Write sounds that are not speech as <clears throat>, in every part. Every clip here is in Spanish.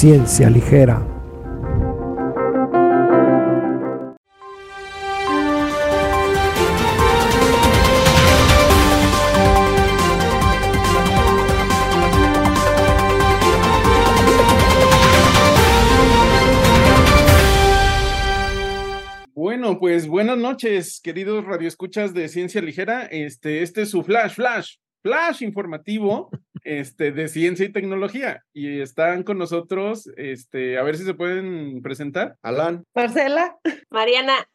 Ciencia Ligera. Bueno, pues buenas noches, queridos radioescuchas de Ciencia Ligera. Este, este es su flash, flash, flash informativo este, de ciencia y tecnología. Y están con nosotros, este, a ver si se pueden presentar. Alan. Marcela. Mariana.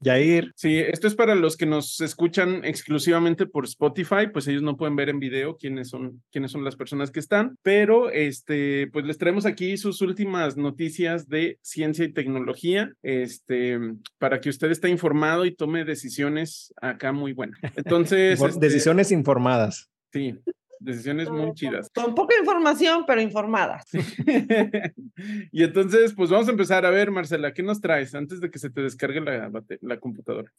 Yair. Sí, esto es para los que nos escuchan exclusivamente por Spotify, pues ellos no pueden ver en video quiénes son, quiénes son las personas que están, pero este, pues les traemos aquí sus últimas noticias de ciencia y tecnología, este, para que usted esté informado y tome decisiones acá muy buenas. <laughs> Entonces, este, decisiones informadas. Sí, decisiones muy chidas. Con poca información, pero informadas. <laughs> y entonces, pues vamos a empezar. A ver, Marcela, ¿qué nos traes antes de que se te descargue la, la computadora? <laughs>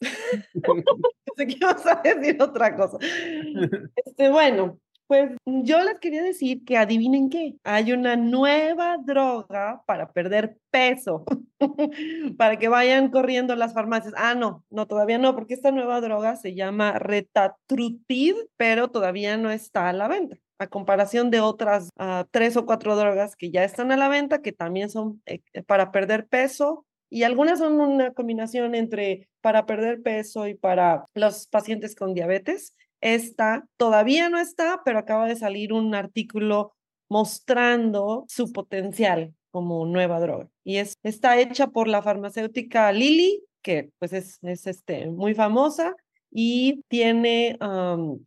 Pensé que ibas a decir otra cosa. <laughs> Este, bueno, pues yo les quería decir que adivinen qué, hay una nueva droga para perder peso, <laughs> para que vayan corriendo las farmacias. Ah, no, no, todavía no, porque esta nueva droga se llama Retatrutid, pero todavía no está a la venta a comparación de otras uh, tres o cuatro drogas que ya están a la venta, que también son eh, para perder peso, y algunas son una combinación entre para perder peso y para los pacientes con diabetes. Esta todavía no está, pero acaba de salir un artículo mostrando su potencial como nueva droga. Y es, está hecha por la farmacéutica Lilly, que pues es, es este, muy famosa y tiene,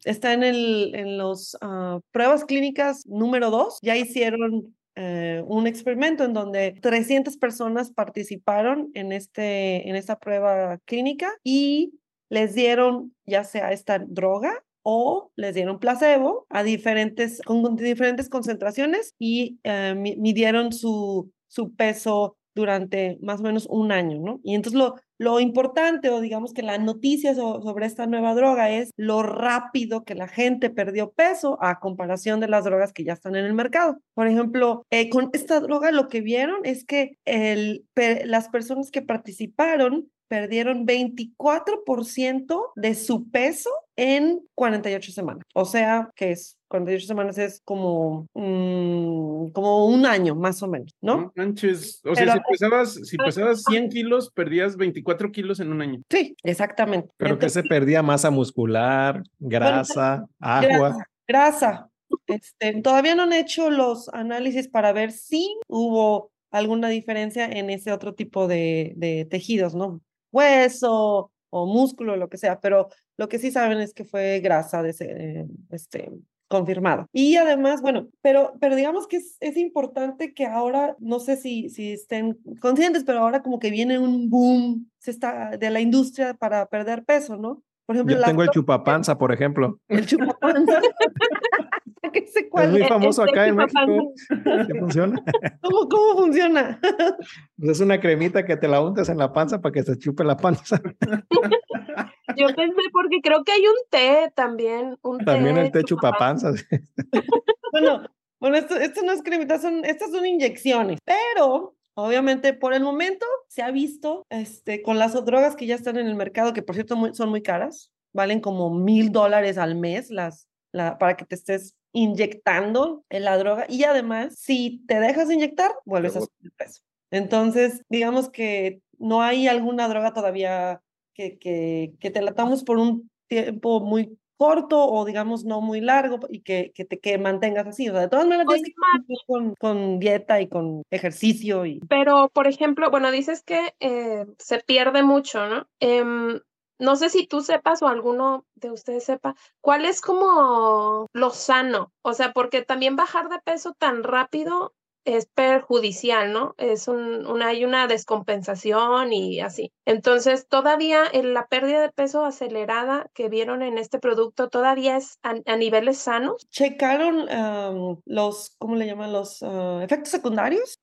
está en, en los uh, pruebas clínicas número dos. Ya hicieron eh, un experimento en donde 300 personas participaron en, este, en esta prueba clínica y les dieron ya sea esta droga o les dieron placebo a diferentes, con diferentes concentraciones y eh, midieron su, su peso durante más o menos un año, ¿no? Y entonces lo, lo importante o digamos que la noticia sobre esta nueva droga es lo rápido que la gente perdió peso a comparación de las drogas que ya están en el mercado. Por ejemplo, eh, con esta droga lo que vieron es que el, las personas que participaron perdieron 24% de su peso en 48 semanas. O sea, que es 48 semanas es como, mm, como un año más o menos, ¿no? manches, o sea, si pesabas, si pesabas 100 kilos, perdías 24 kilos en un año. Sí, exactamente. Pero que se perdía masa muscular, grasa, agua. Grasa. Este, todavía no han hecho los análisis para ver si hubo alguna diferencia en ese otro tipo de, de tejidos, ¿no? Hueso o músculo, lo que sea, pero lo que sí saben es que fue grasa de ese, este, confirmada. Y además, bueno, pero, pero digamos que es, es, importante que ahora, no sé si, si estén conscientes, pero ahora como que viene un boom se está, de la industria para perder peso, ¿no? Por ejemplo, Yo tengo el chupapanza, por ejemplo. El chupapanza. <laughs> <laughs> es muy famoso acá en México. ¿Qué funciona? <laughs> ¿Cómo, ¿Cómo funciona? <laughs> Pues es una cremita que te la untas en la panza para que se chupe la panza. Yo pensé porque creo que hay un té también. Un también el té chupapanzas. bueno, bueno esto, esto no es cremita, son, estas son inyecciones, pero Obviamente, por el momento se ha visto este, con las drogas que ya están en el mercado, que por cierto son muy caras, valen como mil dólares al mes las, la, para que te estés inyectando en la droga y además, si te dejas inyectar, vuelves a subir peso. Entonces, digamos que no hay alguna droga todavía que, que, que te la damos por un tiempo muy corto o digamos no muy largo y que, que te que mantengas así. O sea, de todas maneras, con, con, dieta y con ejercicio. Y... Pero, por ejemplo, bueno, dices que eh, se pierde mucho, ¿no? Eh, no sé si tú sepas o alguno de ustedes sepa, ¿cuál es como lo sano? O sea, porque también bajar de peso tan rápido es perjudicial, ¿no? Es un, una, hay una descompensación y así. Entonces, todavía en la pérdida de peso acelerada que vieron en este producto todavía es a, niveles sanos. ¿Checaron los, ¿cómo le llaman? Los ah, efectos secundarios?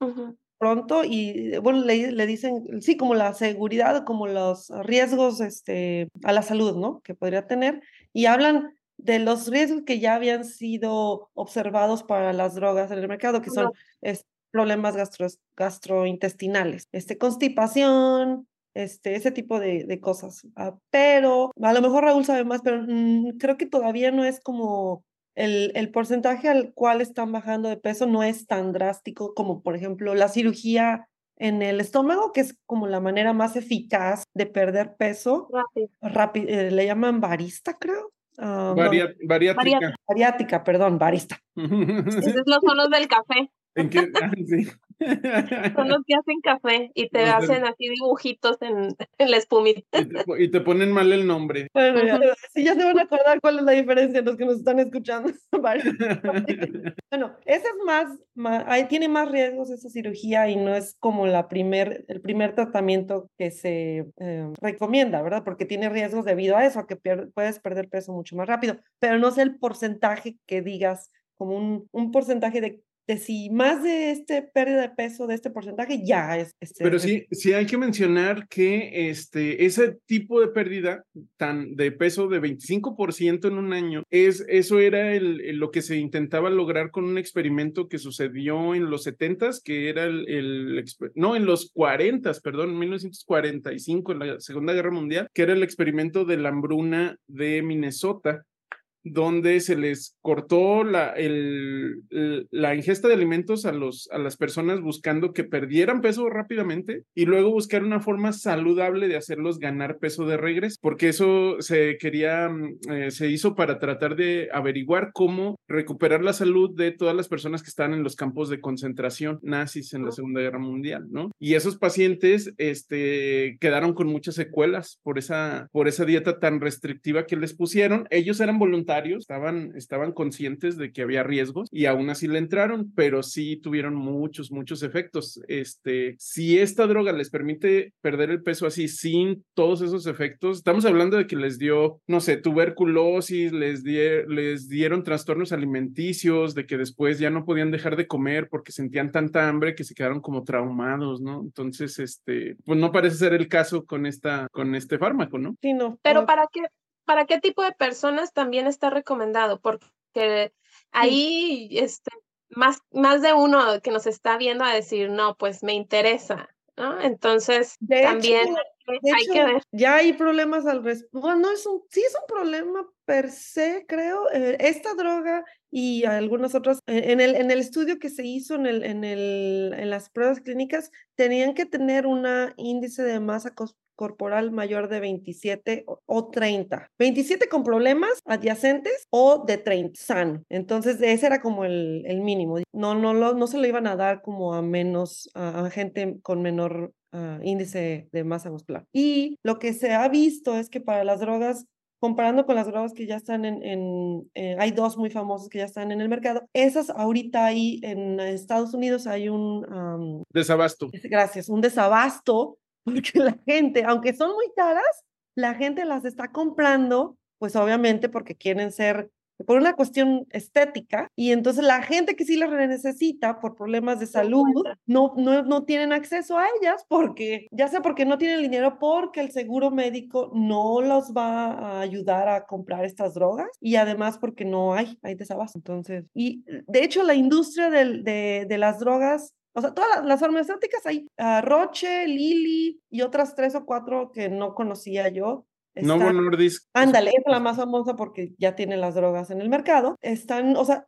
Pronto y bueno, le, le, dicen, sí, como la seguridad, como los riesgos este, a la salud, ¿no? Que podría tener. Y hablan de los riesgos que ya habían sido observados para las drogas en el mercado, que son problemas gastrointestinales, este, constipación, este, ese tipo de, de cosas. Ah, pero a lo mejor Raúl sabe más, pero mm, creo que todavía no es como el, el, porcentaje al cual están bajando de peso no es tan drástico como, por ejemplo, la cirugía en el estómago, que es como la manera más eficaz de perder peso. Rápido. Eh, le llaman barista, creo. Uh, bariátrica. Bariátrica, perdón, barista. <laughs> Esos son los del café. ¿En qué? Ah, sí. <laughs> Son los que hacen café y te hacen así dibujitos en, en la espumita. Y te, ponen mal el nombre. <laughs> Bueno, ya, sí, ya se van a acordar cuál es la diferencia los que nos están escuchando. <laughs> bueno, ese es más, más, ahí tiene más riesgos esa cirugía y no es como la primer, el primer tratamiento que se eh, recomienda, ¿verdad? Porque tiene riesgos debido a eso, a que puedes perder peso mucho más rápido, pero no es el porcentaje que digas como un, un porcentaje de de si más de este pérdida de peso, de este porcentaje, ya es. Este, Pero sí, sí hay que mencionar que este, ese tipo de pérdida tan de peso de 25% en un año, es, eso era el, lo que se intentaba lograr con un experimento que sucedió en los 70s, que era el, el no, en los 40s, perdón, 1945, en la Segunda Guerra Mundial, que era el experimento de la hambruna de Minnesota, donde se les cortó la, el, la ingesta de alimentos a, los, a las personas buscando que perdieran peso rápidamente y luego buscar una forma saludable de hacerlos ganar peso de regreso, porque eso se quería, mm, eh, se hizo para tratar de averiguar cómo recuperar la salud de todas las personas que están en los campos de concentración nazis en la Segunda Guerra Mundial, ¿no? Y esos pacientes este, quedaron con muchas secuelas por esa, por esa dieta tan restrictiva que les pusieron. Ellos eran voluntarios estaban, estaban conscientes de que había riesgos y aún así le entraron, pero sí tuvieron muchos, muchos efectos. Este, si esta droga les permite perder el peso así sin todos esos efectos, estamos hablando de que les dio, no sé, tuberculosis, les, les dieron trastornos alimenticios, de que después ya no podían dejar de comer porque sentían tanta hambre que se quedaron como traumados, ¿no? Entonces, este, pues no parece ser el caso con esta, con este fármaco, ¿no? Sí, no. Pero para qué, ¿para qué tipo de personas también está recomendado? Porque ahí este, más, más de uno que nos está viendo a decir, no, pues me interesa, ¿no? Entonces, también hay que ver. Ya hay problemas al respecto. Bueno, no es un, sí es un problema per se, creo. Eh, esta droga y algunas otras, eh, en el, en el estudio que se hizo en, el, en, el, en las pruebas clínicas, tenían que tener un índice de masa corporal mayor de 27 o 30. 27 con problemas adyacentes o de 30 sano. Entonces, ese era como el, el mínimo. No, no, lo, no se lo iban a dar como a menos, a, gente con menor ah, índice de masa muscular. Y lo que se ha visto es que para las drogas comparando con las drogas que ya están en, en eh, hay dos muy famosas que ya están en el mercado, esas ahorita hay en Estados Unidos hay un... desabasto. Gracias, un desabasto porque la gente, aunque son muy caras, la gente las está comprando, pues obviamente porque quieren ser por una cuestión estética y entonces la gente que sí las necesita por problemas de salud no, no, no tienen acceso a ellas porque ya sea porque no tienen dinero porque el seguro médico no los va a ayudar a comprar estas drogas y además porque no hay, hay desabasto. Entonces, y de hecho la industria de, de las drogas o sea, todas las farmacéuticas hay uh, Roche, Lili y otras tres o cuatro que no conocía yo. No, Novo Nordisk. Ándale, es la más famosa porque ya tiene las drogas en el mercado. Están, o sea,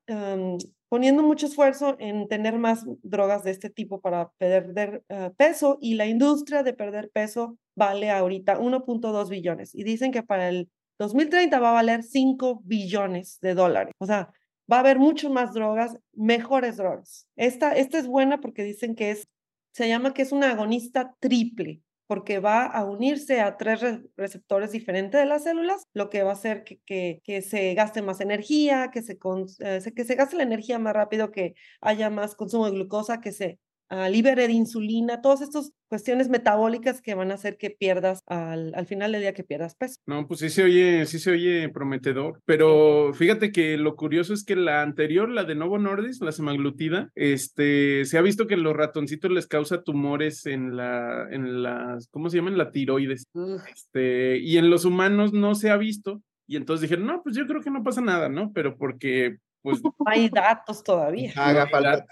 poniendo mucho esfuerzo en tener más drogas de este tipo para perder uh, peso y la industria de perder peso vale ahorita 1.2 billones y dicen que para el 2030 va a valer 5 billones de dólares. O sea, va a haber mucho más drogas, mejores drogas. Esta, esta es buena porque dicen que es, se llama que es una agonista triple, porque va a unirse a tres receptores diferentes de las células, lo que va a hacer que, que, que se gaste más energía, que se, eh, que se gaste la energía más rápido, que haya más consumo de glucosa, que se uh, libere de insulina, todas estas cuestiones metabólicas que van a hacer que pierdas al, al, final del día que pierdas peso. No, pues sí se oye, sí se oye prometedor, pero fíjate que lo curioso es que la anterior, la de Novo Nordisk, la semaglutida, este, se ha visto que los ratoncitos les causa tumores en la, en las, ¿cómo se llaman? La tiroides. Este, y en los humanos no se ha visto. Y entonces dijeron, no, pues yo creo que no pasa nada, ¿no? Pero porque pues <laughs> hay datos todavía. Haga falta.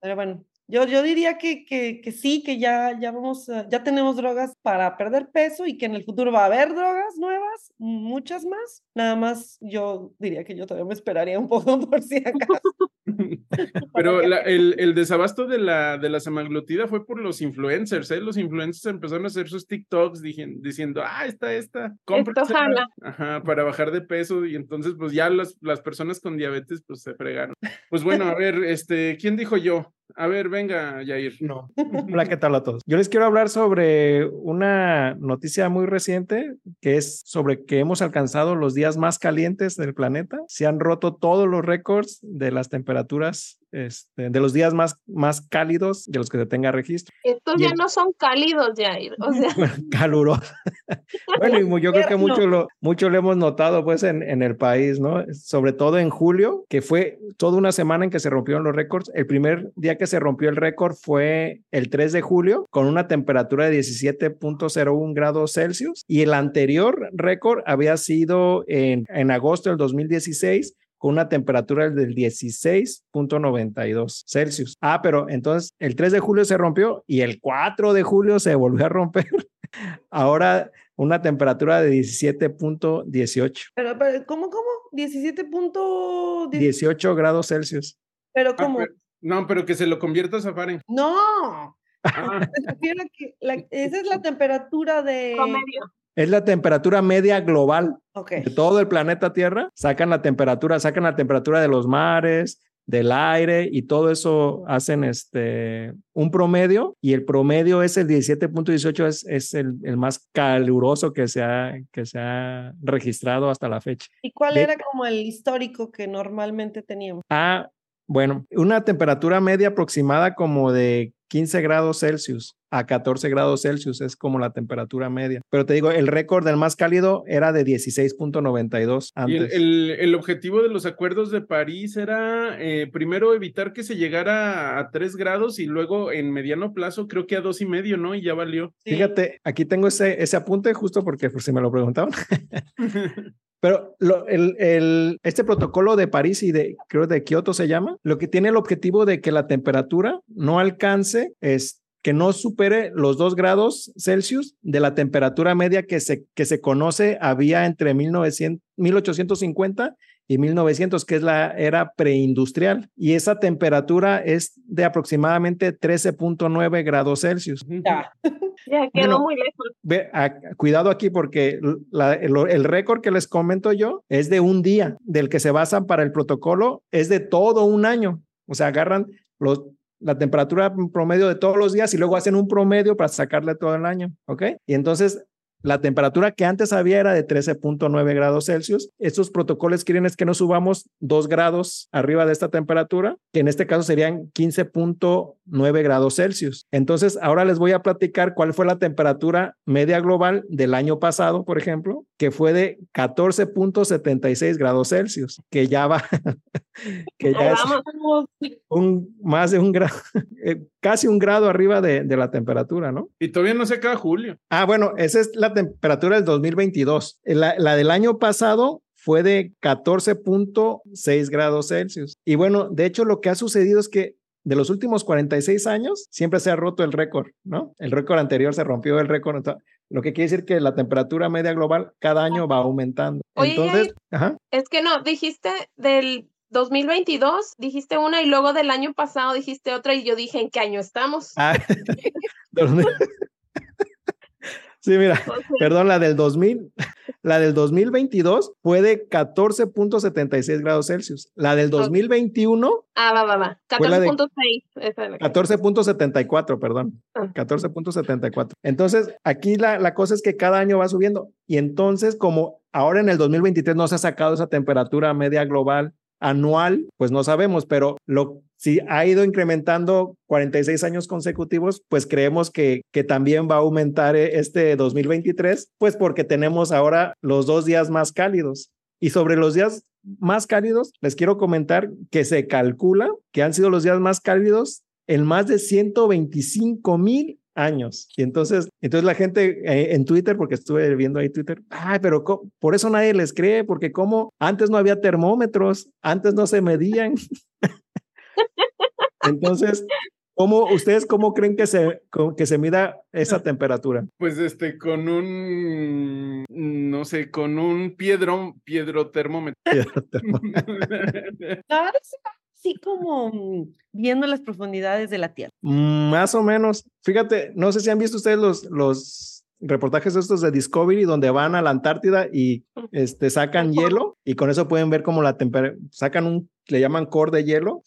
Pero bueno, Yo, yo diría que, que, que sí, que ya, ya vamos, ya tenemos drogas para perder peso y que en el futuro va a haber drogas nuevas, muchas más. Nada más yo diría que yo todavía me esperaría un poco <laughs> por si acaso. <laughs> Pero el, el, desabasto de la, de la semaglutida fue por los influencers, ¿eh? Los influencers empezaron a hacer sus TikToks diciendo, ah, está esta, cómprasela. Ajá, para bajar de peso y entonces pues ya las, las personas con diabetes pues se fregaron. Pues bueno, a ver, este, ¿quién dijo yo? A ver, venga, Jair. No. Hola, ¿qué tal a todos? Yo les quiero hablar sobre una noticia muy reciente que es sobre que hemos alcanzado los días más calientes del planeta. Se han roto todos los récords de las temperaturas este, de los días más, más cálidos de los que se tenga registro. Estos ya no son cálidos, Jair, o sea. <laughs> calurosos. <laughs> bueno, y yo creo que mucho lo, mucho lo hemos notado pues en, en el país, ¿no? Sobre todo en julio, que fue toda una semana en que se rompieron los récords. El primer día que se rompió el récord fue el 3 de julio, con una temperatura de 17.01 grados Celsius, y el anterior récord había sido en, en agosto del 2016 con una temperatura del 16.92 Celsius. Ah, pero entonces el 3 de julio se rompió y el 4 de julio se volvió a romper. <laughs> Ahora una temperatura de 17.18. Pero, ¿cómo, cómo? 17.18 grados Celsius. Pero ah, ¿cómo? no, pero que se lo conviertas a Fahrenheit. No. Ah. <laughs> <laughs> esa es la temperatura de... Promedio es la temperatura media global de todo el planeta Tierra. Sacan la temperatura, sacan la temperatura de los mares, del aire y todo eso hacen este un promedio y el promedio es el 17.18 es, es el, el, más caluroso que se, ha, que se ha registrado hasta la fecha. ¿Y cuál era como el histórico que normalmente teníamos? Ah, bueno, una temperatura media aproximada como de 15 grados Celsius a 14 grados Celsius es como la temperatura media. Pero te digo, el récord del más cálido era de 16.92 antes. ¿Y el, el, objetivo de los acuerdos de París era eh, primero evitar que se llegara a 3 grados y luego en mediano plazo creo que a dos y medio, ¿no? Y ya valió. Fíjate, aquí tengo ese, ese apunte justo porque por si me lo preguntaban. <laughs> Pero lo, el, el, este protocolo de París y de, creo de Kioto se llama, lo que tiene el objetivo de que la temperatura no alcance, es que no supere los 2 grados Celsius de la temperatura media que se, que se conoce había entre 1900, 1850 y 1900, que es la era preindustrial. Y esa temperatura es de aproximadamente 13.9 grados Celsius. Ya, <laughs> ya quedó muy lejos. Ve, cuidado aquí porque la, el, el récord que les comento yo es de un día, del que se basan para el protocolo, es de todo un año. O sea, agarran los, la temperatura promedio de todos los días y luego hacen un promedio para sacarle todo el año, ¿ok? Y entonces la temperatura que antes había era de 13.9 grados Celsius. Estos protocolos quieren es que no subamos 2 grados arriba de esta temperatura, que en este caso serían 15.9 grados Celsius. Entonces, ahora les voy a platicar cuál fue la temperatura media global del año pasado, por ejemplo, que fue de 14.76 grados Celsius, que ya va, <laughs> que ya es un, más de un grado, eh, casi un grado arriba de, de la temperatura, ¿no? Y todavía no se acaba julio. Ah, bueno, esa es la temperatura del 2022. La, la del año pasado fue de 14.6 grados Celsius. Y bueno, de hecho lo que ha sucedido es que de los últimos 46 años siempre se ha roto el récord, ¿no? El récord anterior se rompió el récord. Lo que quiere decir que la temperatura media global cada año va aumentando. Entonces, es que no, dijiste del 2022, dijiste una y luego del año pasado dijiste otra y yo dije, ¿en qué año estamos? Ah, <laughs> Sí, mira, <laughs> perdón, la del 2000, <laughs> la del 2022 fue de 14.76 grados Celsius. La del 2021. Ah, va, va, va. 14.6. 14.74, perdón. 14.74. Ah. Entonces, aquí la, la cosa es que cada año va subiendo. Y entonces, como ahora en el 2023 no se ha sacado esa temperatura media global anual, pues no sabemos, pero lo si ha ido incrementando 46 años consecutivos, pues creemos que, que también va a aumentar eh, este 2023, pues porque tenemos ahora los dos días más cálidos. Y sobre los días más cálidos, les quiero comentar que se calcula que han sido los días más cálidos en más de 125 mil años. Y entonces, entonces la gente eh, en Twitter, porque estuve viendo ahí Twitter, ay, pero por eso nadie les cree, porque como antes no había termómetros, antes no se medían. <laughs> entonces, ¿Cómo, ¿Ustedes cómo creen que se, que se mida esa temperatura? Pues este, con un, no sé, con un piedrón, piedrotermómetro. Ahora <laughs> sí como viendo las profundidades de la Tierra. Mm, más o menos. Fíjate, no sé si han visto ustedes los, los reportajes estos de Discovery donde van a la Antártida y este, sacan hielo y con eso pueden ver como la temperatura, sacan un, le llaman core de hielo,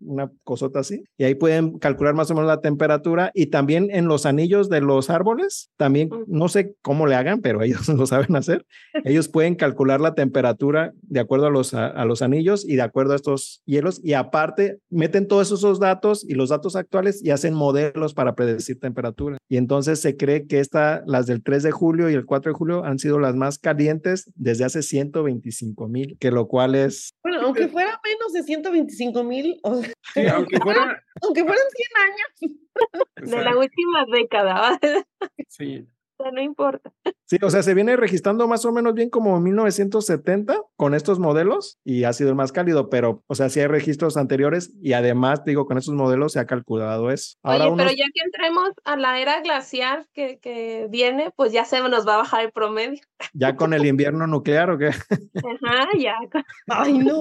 una cosota así, y ahí pueden calcular más o menos la temperatura y también en los anillos de los árboles, también no sé cómo le hagan, pero ellos <laughs> lo saben hacer, ellos pueden calcular la temperatura de acuerdo a los, a, los anillos y de acuerdo a estos hielos y aparte meten todos esos datos y los datos actuales y hacen modelos para predecir temperatura. Y entonces se cree que esta, las del 3 de julio y el 4 de julio han sido las más calientes desde hace 125 mil, que lo cual es... Bueno, aunque fuera menos de 125 mil, o Sí, aunque, <laughs> fuera... aunque fueran 100 años. De la última década. <laughs> Sí, no importa. Sí, o sea, se viene registrando más o menos bien como en 1970 con estos modelos y ha sido el más cálido, pero, o sea, sí hay registros anteriores y además, digo, con estos modelos se ha calculado eso. Oye, pero ya que entremos a la era glacial que, que viene, pues ya se nos va a bajar el promedio. ¿Ya con el invierno nuclear o qué? Ajá, ya. <laughs> Ay, no.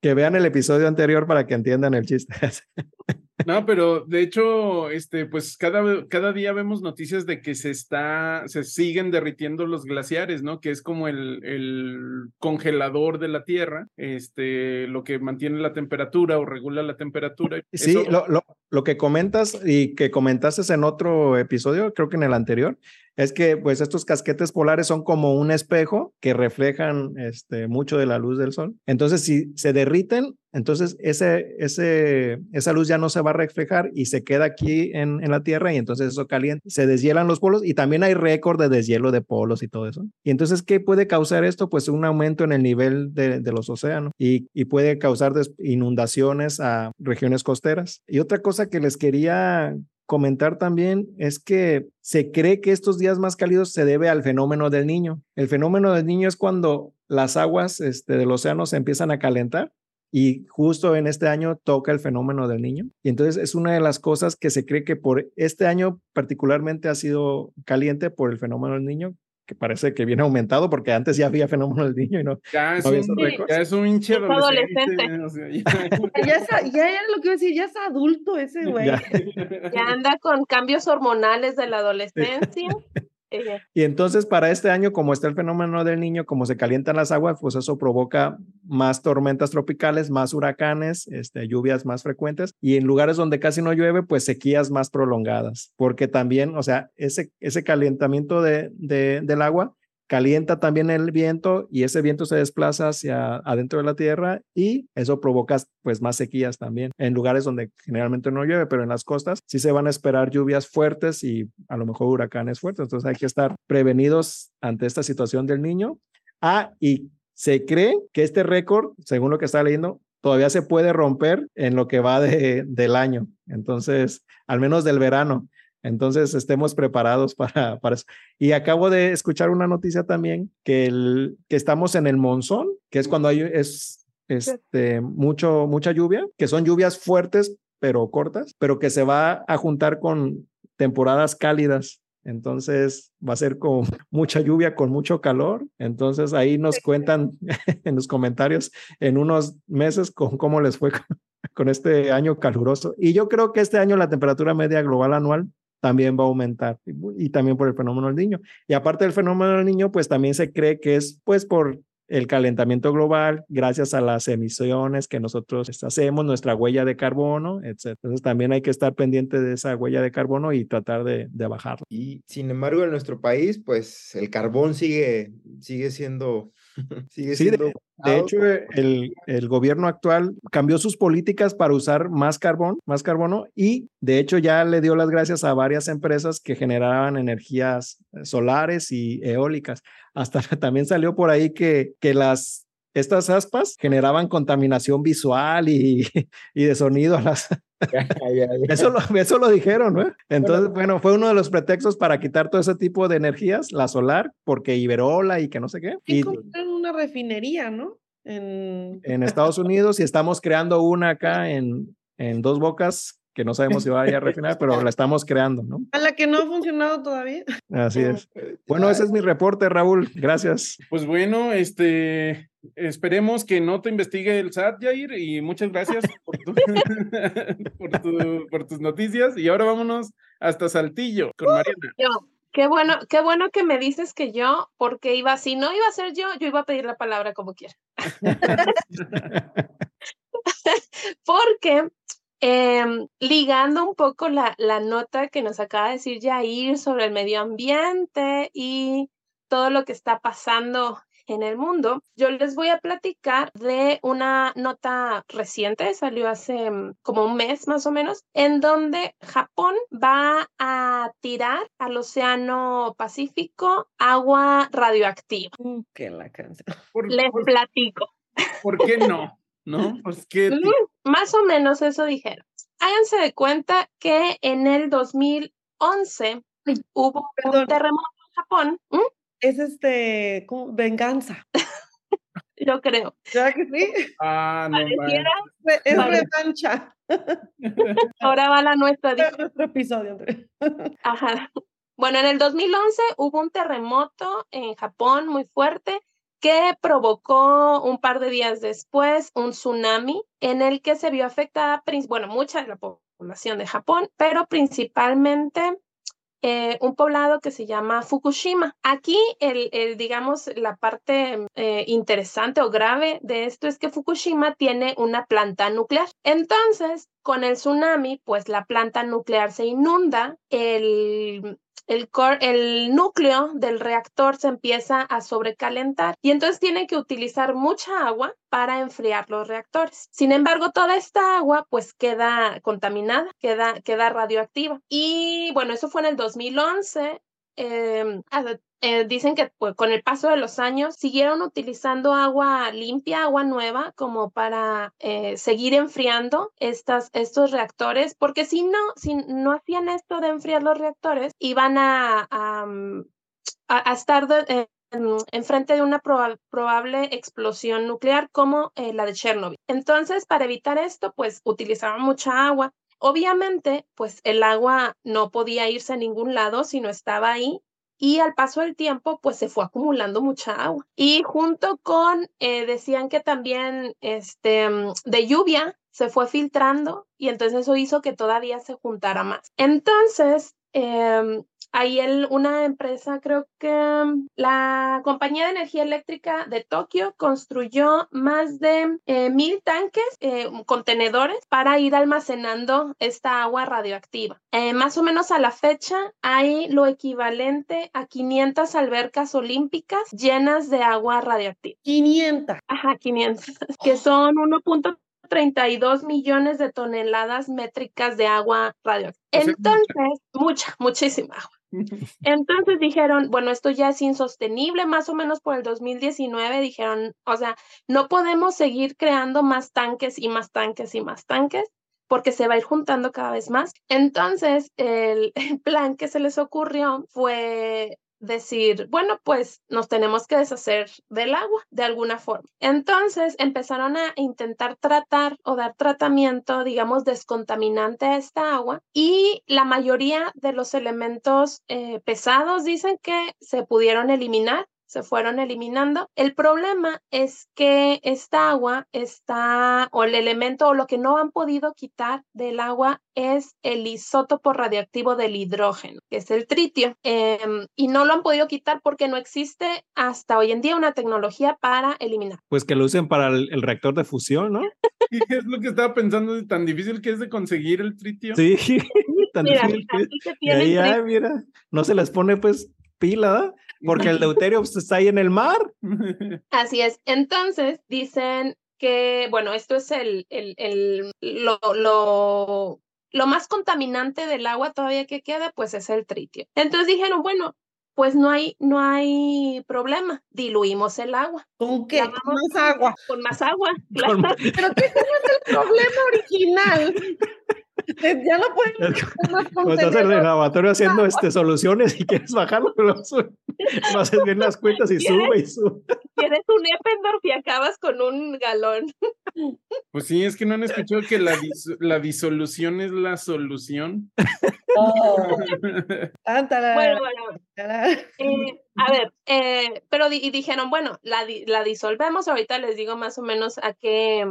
Que vean el episodio anterior para que entiendan el chiste. <laughs> No, pero de hecho, este, pues cada, cada día vemos noticias de que se está, se siguen derritiendo los glaciares, ¿no? Que es como el, el congelador de la Tierra, este, lo que mantiene la temperatura o regula la temperatura. Sí, lo, lo, lo que comentas y que comentaste en otro episodio, creo que en el anterior, es que pues estos casquetes polares son como un espejo que reflejan este, mucho de la luz del sol. Entonces, si se derriten, entonces ese, ese, esa luz ya no se va a reflejar y se queda aquí en, en la Tierra y entonces eso calienta, se deshielan los polos y también hay récord de deshielo de polos y todo eso. Y entonces, ¿qué puede causar esto? Pues un aumento en el nivel de, de los océanos y, y puede causar inundaciones a regiones costeras. Y otra cosa que les quería comentar también es que se cree que estos días más cálidos se debe al fenómeno del niño. El fenómeno del niño es cuando las aguas este, del océano se empiezan a calentar y justo en este año toca el fenómeno del niño. Y entonces es una de las cosas que se cree que por este año particularmente ha sido caliente por el fenómeno del niño, que parece que viene aumentado porque antes ya había fenómeno del niño y no. Ya es, un, ya es un hinche <laughs> adolescente. ya, ya, era lo que iba a decir, ya es adulto ese <laughs> güey. Ya. <laughs> ya anda con cambios hormonales de la adolescencia. Y entonces para este año, como está el fenómeno del niño, como se calientan las aguas, pues eso provoca más tormentas tropicales, más huracanes, este, lluvias más frecuentes y en lugares donde casi no llueve, pues sequías más prolongadas, porque también, o sea, ese, ese calentamiento de, de, del agua calienta también el viento y ese viento se desplaza hacia adentro de la tierra y eso provoca pues más sequías también en lugares donde generalmente no llueve, pero en las costas sí se van a esperar lluvias fuertes y a lo mejor huracanes fuertes, entonces hay que estar prevenidos ante esta situación del niño. Ah, y se cree que este récord, según lo que está leyendo, todavía se puede romper en lo que va de, del año, entonces, al menos del verano. Entonces, estemos preparados para, para eso. Y acabo de escuchar una noticia también que, el, que estamos en el monzón, que es cuando hay es, este, mucho, mucha lluvia, que son lluvias fuertes pero cortas, pero que se va a juntar con temporadas cálidas. Entonces va a ser con <laughs> mucha lluvia, con mucho calor. Entonces ahí nos cuentan <laughs> en los comentarios en unos meses con cómo les fue <laughs> con este año caluroso. Y yo creo que este año la temperatura media global anual también va a aumentar y, también por el fenómeno del niño. Y aparte del fenómeno del niño, pues también se cree que es pues por el calentamiento global, gracias a las emisiones que nosotros hacemos, nuestra huella de carbono, etc. Entonces también hay que estar pendiente de esa huella de carbono y tratar de, de bajarla. Y sin embargo, en nuestro país, pues el carbón sigue, sigue siendo <laughs> Sigue sí, de, hecho, el, el, gobierno actual cambió sus políticas para usar más carbón, más carbono, y de hecho ya le dio las gracias a varias empresas que generaban energías solares y eólicas. Hasta <laughs> también salió por ahí que, que las estas aspas generaban contaminación visual y, <laughs> y de sonido a las, Eso, lo, eso lo dijeron, ¿no? Entonces, bueno, fue uno de los pretextos para quitar todo ese tipo de energías, la solar, porque Iberola y que no sé qué. Y una refinería, ¿no? En... en Estados Unidos y estamos creando una acá en, en Dos Bocas que no sabemos si vaya a refinar, pero la estamos creando, ¿no? A la que no ha funcionado todavía. Así es. <laughs> Bueno, ese es mi reporte, Raúl. Gracias. Pues bueno, este, esperemos que no te investigue el SAT, Jair, y muchas gracias por, tu- <laughs> por, tu- por tus noticias. Y ahora vámonos hasta Saltillo con Mariana. Qué bueno, qué bueno que me dices que yo, porque iba, si no iba a ser yo, yo iba a pedir la palabra como quiera. <laughs> Porque em, ligando un poco la, la nota que nos acaba de decir Jair sobre el medio ambiente y todo lo que está pasando en el mundo, yo les voy a platicar de una nota reciente, salió hace mm, como un mes más o menos, en donde Japón va a tirar al Océano Pacífico agua radioactiva. Mm, Que la canción. ¿Por, Les por- platico. por qué no? <laughs> ¿No? Pues que Mm, Más o menos eso dijeron. Háganse de cuenta que en el 2011 hubo un terremoto en Japón, ¿m? Es este, ¿cómo? venganza. <laughs> yo creo. ¿Ya que sí? Ah, no, Pareciera. Re- Es Vale. revancha. <laughs> Ahora va la nuestra. Nuestro episodio. <laughs> Ajá. Bueno, en el 2011 hubo un terremoto en Japón muy fuerte que provocó un par de días después un tsunami en el que se vio afectada, bueno, mucha de la población de Japón, pero principalmente eh, un poblado que se llama Fukushima. Aquí, el, digamos, la parte eh, interesante o grave de esto es que Fukushima tiene una planta nuclear. Entonces, con el tsunami, pues la planta nuclear se inunda, el, el, core, el núcleo del reactor se empieza a sobrecalentar y entonces tiene que utilizar mucha agua para enfriar los reactores. Sin embargo, toda esta agua pues queda contaminada, queda, queda radioactiva. Y bueno, eso fue en el 2011. Eh, eh, dicen que pues, con el paso de los años siguieron utilizando agua limpia, agua nueva, como para eh, seguir enfriando estas, estos reactores, porque si no, si no hacían esto de enfriar los reactores, iban a, a, a, a estar de, eh, enfrente de una proba probable explosión nuclear como eh, la de Chernobyl. Entonces, para evitar esto, pues utilizaban mucha agua. Obviamente, pues el agua no podía irse a ningún lado si no estaba ahí y al paso del tiempo pues se fue acumulando mucha agua. Y junto con eh, decían que también este de lluvia se fue filtrando y entonces eso hizo que todavía se juntara más. Entonces eh, ahí el, una empresa, creo que la compañía de energía eléctrica de Tokio construyó más de eh, mil tanques, eh, contenedores para ir almacenando esta agua radioactiva. Eh, más o menos a la fecha hay lo equivalente a 500 albercas olímpicas llenas de agua radioactiva. 500. Ajá, 500, <laughs> que son 1. 32 millones de toneladas métricas de agua radioactiva. Entonces, mucha, muchísima agua. <laughs> Entonces dijeron, bueno, esto ya es insostenible, más o menos por el 2019 dijeron, o sea, no podemos seguir creando más tanques y más tanques y más tanques porque se va a ir juntando cada vez más. Entonces, el, <laughs> el plan que se les ocurrió fue decir, bueno, pues nos tenemos que deshacer del agua de alguna forma. Entonces empezaron a intentar tratar o dar tratamiento, digamos, descontaminante a esta agua y la mayoría de los elementos eh, pesados dicen que se pudieron eliminar se fueron eliminando. El problema es que esta agua está, o el elemento, o lo que no han podido quitar del agua es el isótopo radioactivo del hidrógeno, que es el tritio, eh, y no lo han podido quitar porque no existe hasta hoy en día una tecnología para eliminar. Pues que lo usen para el, el reactor de fusión, ¿no? <laughs> es lo que estaba pensando, tan difícil que es de conseguir el tritio. Sí, <laughs> tan Mira, difícil que es. aquí se Y tiene ahí, ah, tritio. mira, no se les pone pues pila, porque el deuterio pues, está ahí en el mar. <laughs> Así es. Entonces dicen que, bueno, esto es el, el, el lo, lo, lo, más contaminante del agua todavía que queda, pues es el tritio. Entonces dijeron, bueno, pues no hay, no hay problema, diluimos el agua. ¿Con qué? Con más agua. Con más agua. Con-. <laughs> Pero no es el problema original. <laughs> Ya lo pueden más estás en el laboratorio haciendo este, soluciones y quieres bajarlo, lo sube. <laughs> no haces bien las cuentas y sube y sube. Tienes un Eppendorf y acabas con un galón. Pues sí, es que no han escuchado que la, dis- la disolución es la solución. Oh. <laughs> Bueno, bueno. Eh, a ver, eh, pero di- y dijeron, bueno, la, di- la disolvemos, ahorita les digo más o menos a qué,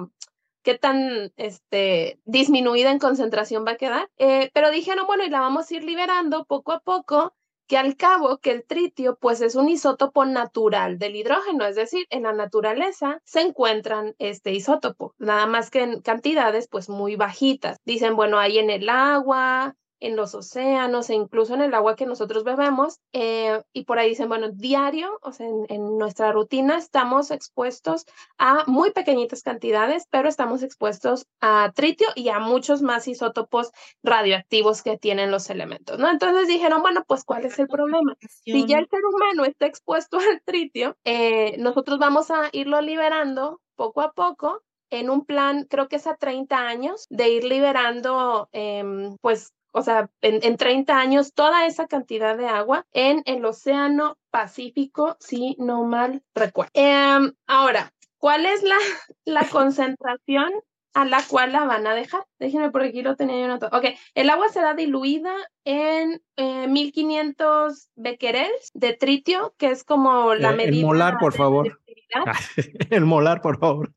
qué tan este, disminuida en concentración va a quedar, Eh, pero dijeron, bueno, y la vamos a ir liberando poco a poco, que al cabo que el tritio pues es un isótopo natural del hidrógeno, es decir, en la naturaleza se encuentran este isótopo, nada más que en cantidades pues muy bajitas. Dicen, bueno, hay en el agua, en los océanos e incluso en el agua que nosotros bebemos. eh, y por ahí dicen, bueno, diario, o sea, en, en nuestra rutina estamos expuestos a muy pequeñitas cantidades, pero estamos expuestos a tritio y a muchos más isótopos radioactivos que tienen los elementos, ¿no? Entonces dijeron, bueno, pues, ¿cuál es el problema? Si ya el ser humano está expuesto <laughs> al tritio, eh, nosotros vamos a irlo liberando poco a poco en un plan, creo que es a 30 años, de ir liberando, em, pues, o sea, en, en 30 años, toda esa cantidad de agua en el Océano Pacífico, si no mal recuerdo. Em, ahora, ¿cuál es la, la <laughs> concentración a la cual la van a dejar? Déjenme por aquí lo tenía yo anotado. Ok, el agua será diluida en eh, 1500 becquerels de tritio, que es como la Eh, medida. el <laughs> molar, por favor. El molar, por favor.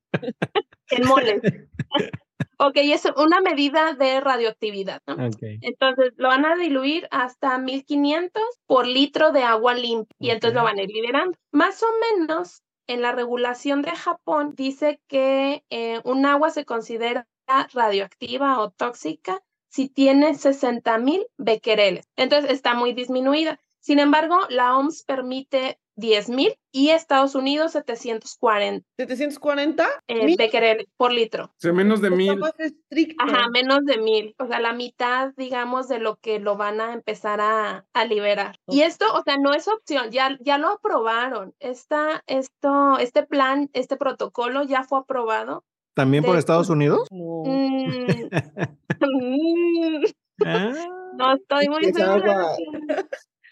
en moles. <laughs> ok, es una medida de radioactividad, ¿no? Ok. Entonces lo van a diluir hasta 1500 por litro de agua limpia y entonces lo van a ir liberando. Más o menos en la regulación de Japón dice que eh, un agua se considera radioactiva o tóxica si tiene 60 mil becquereles. Entonces está muy disminuida. Sin embargo, la OMS permite 10 mil y Estados Unidos 740 740 eh, Mil. becquereles por litro. O sea, menos de mil. más estricto. Ajá, menos de mil, o sea, la mitad, digamos, de lo que lo van a empezar a, a liberar. Y esto, o sea, no es opción, ya, ya lo aprobaron. Esta, esto, este plan, este protocolo ya fue aprobado. ¿También por De- Estados Unidos? No. Mm, <laughs> <laughs> mm, Ah, no estoy muy segura.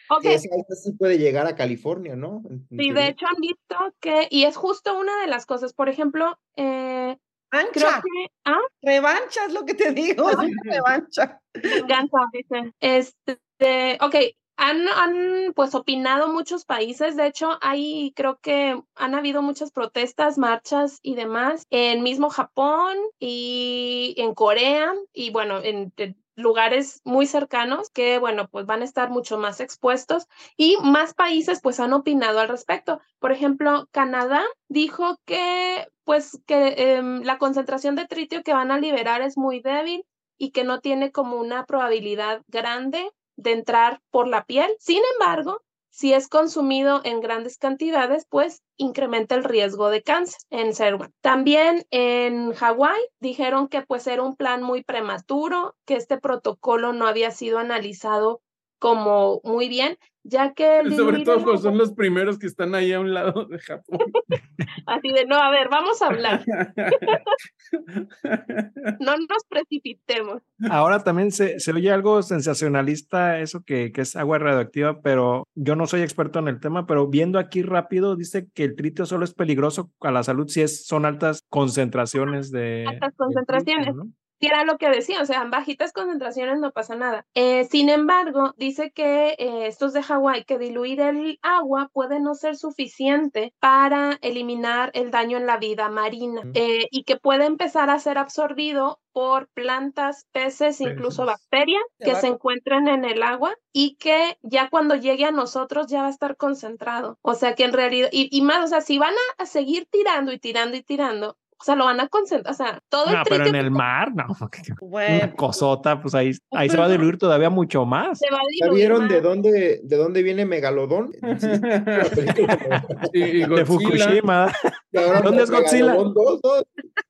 Agua- Ok, Que esa sí puede llegar a California, ¿no? Sí, de hecho han visto que, y es justo una de las cosas, por ejemplo, eh, creo Ancha, que, ah, revancha es lo que te digo, es una revancha. venganza, dice. Este, ok, han, han pues opinado muchos países, de hecho, hay, creo que han habido muchas protestas, marchas y demás, en mismo Japón y en Corea, y bueno, en, en lugares muy cercanos que, bueno, pues van a estar mucho más expuestos y más países pues han opinado al respecto. Por ejemplo, Canadá dijo que pues que em, la concentración de tritio que van a liberar es muy débil y que no tiene como una probabilidad grande de entrar por la piel. Sin embargo, si es consumido en grandes cantidades, pues incrementa el riesgo de cáncer en humano. También en Hawái dijeron que pues era un plan muy prematuro, que este protocolo no había sido analizado como muy bien, ya que el <laughs> Sobre todo pues, son los primeros que están ahí a un lado de Japón. <laughs> así de no, a ver, vamos a hablar, <laughs> no nos precipitemos. Ahora también se, se oye algo sensacionalista, eso que, que es agua radioactiva, pero yo no soy experto en el tema, pero viendo aquí rápido, dice que el tritio solo es peligroso a la salud si es, son altas concentraciones de... Altas de tritio, concentraciones. ¿no? Que era lo que decía, o sea, en bajitas concentraciones no pasa nada. Eh, sin embargo, dice que eh, estos de Hawái, que diluir el agua puede no ser suficiente para eliminar el daño en la vida marina eh, y que puede empezar a ser absorbido por plantas, peces, incluso Peces. bacterias que se encuentran en el agua y que ya cuando llegue a nosotros ya va a estar concentrado. O sea que en realidad, y, y más, o sea, si van a, a seguir tirando y tirando y tirando, o sea, lo van a concentrar, o sea, todo el No, pero tritio en el mar, no. <laughs> Bueno, Una cosota, pues ahí, ahí se va a diluir todavía mucho más. se va a ¿Ya diluir vieron más. de dónde, de dónde viene Megalodón? <laughs> Sí, la película y, y De. Fukushima. <laughs> ¿Dónde es Godzilla? Megalodón dos, dos.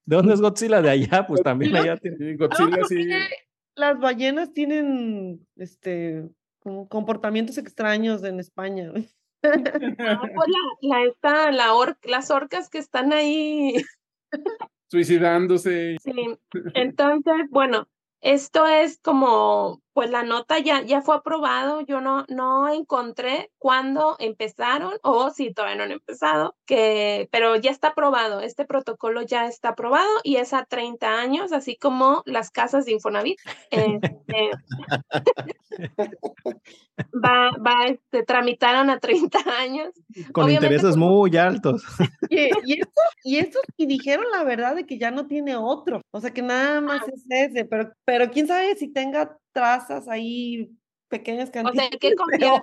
¿De dónde es Godzilla? De allá, pues también allá tiene. Godzilla No, sí. las ballenas tienen este como comportamientos extraños en España. Ah, pues la, la, esta, la or- las orcas que están ahí. Suicidándose. Sí. Entonces, bueno, esto es como pues la nota ya, ya fue aprobado. Yo no, no encontré cuándo empezaron o si todavía no han empezado, que, pero ya está aprobado. Este protocolo ya está aprobado y es a 30 años, así como las casas de Infonavit. Este, <laughs> va, va, este, tramitaron a 30 años. Con intereses muy altos. <laughs> Y, y, esto, y estos y dijeron la verdad de que ya no tiene otro, o sea que nada más es ese, pero, pero quién sabe si tenga trazas ahí pequeñas cantidades. O sea, hay que <laughs> confiar,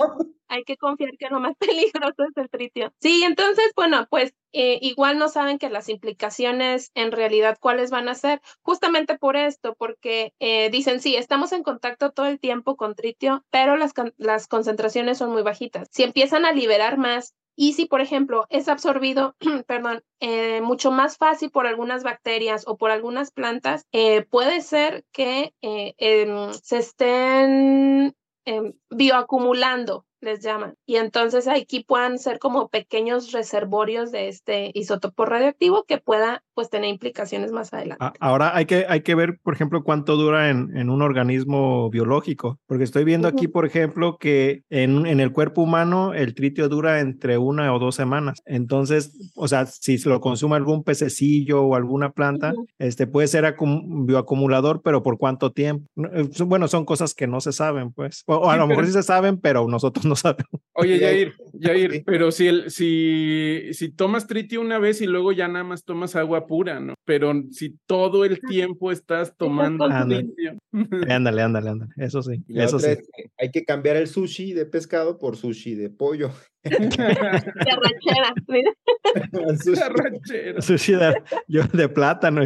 hay que confiar que lo más <laughs> peligroso es el tritio. Sí, entonces, bueno, pues eh, igual no saben que las implicaciones en realidad cuáles van a ser, justamente por esto, porque eh, dicen, sí, estamos en contacto todo el tiempo con tritio, pero las, las concentraciones son muy bajitas. Si empiezan a liberar más y si, por ejemplo, es absorbido, <clears throat> perdón, eh, mucho más fácil por algunas bacterias o por algunas plantas, eh, puede ser que eh, em, se estén em, bioacumulando les llaman. Y entonces aquí puedan ser como pequeños reservorios de este isótopo radioactivo que pueda pues tener implicaciones más adelante. Ahora hay que, hay que ver, por ejemplo, cuánto dura en, en un organismo biológico, porque estoy viendo aquí, por ejemplo, que en, en, el cuerpo humano el tritio dura entre una o dos semanas. Entonces, o sea, si lo consume algún pececillo o alguna planta, este puede ser bioacumulador, pero ¿por cuánto tiempo? Eh, bueno, son cosas que no se saben, pues. O, o a lo mejor sí se saben, pero nosotros no sabemos. Oye, <laughs> Jair, Jair, <laughs> pero si, el, si, si tomas tritio una vez y luego ya nada más tomas agua pura, ¿no? Pero si todo el tiempo estás tomando tritio. <laughs> Ándale, ándale, ándale. Eso sí. Eso sí. Es que hay que cambiar el sushi de pescado por sushi de pollo. De arrachera. sushi. arrachera. Sushi de, yo de plátano.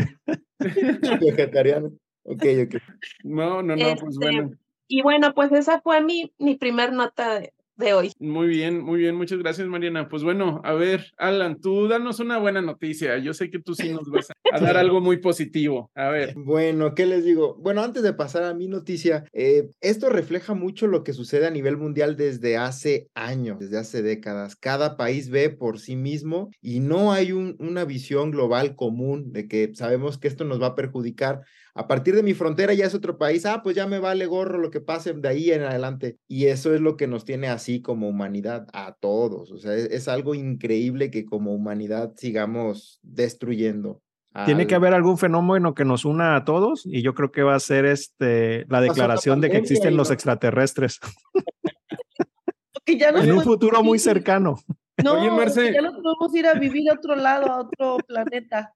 Vegetariano. Ok, ok. No, no, no, Este, pues bueno. Y bueno, pues esa fue mi, mi primer nota de, de hoy. Muy bien, muy bien, muchas gracias Mariana. Pues bueno, a ver, Alan, tú danos una buena noticia. Yo sé que tú sí nos vas a dar <laughs> algo muy positivo. A ver. Bueno, ¿qué les digo? Bueno, antes de pasar a mi noticia, eh, esto refleja mucho lo que sucede a nivel mundial desde hace años, desde hace décadas. Cada país ve por sí mismo y no hay un, una visión global común de que sabemos que esto nos va a perjudicar a partir de mi frontera ya es otro país, ah, pues ya me vale gorro lo que pase de ahí en adelante. Y eso es lo que nos tiene así como humanidad a todos. O sea, es, es algo increíble que como humanidad sigamos destruyendo. Tiene que haber algún fenómeno que nos una a todos y yo creo que va a ser este, la declaración de que existen los extraterrestres. <laughs> que ya no en un futuro muy cercano. No, Oye, Marce, ya no podemos ir a vivir a otro lado, a otro <laughs> planeta.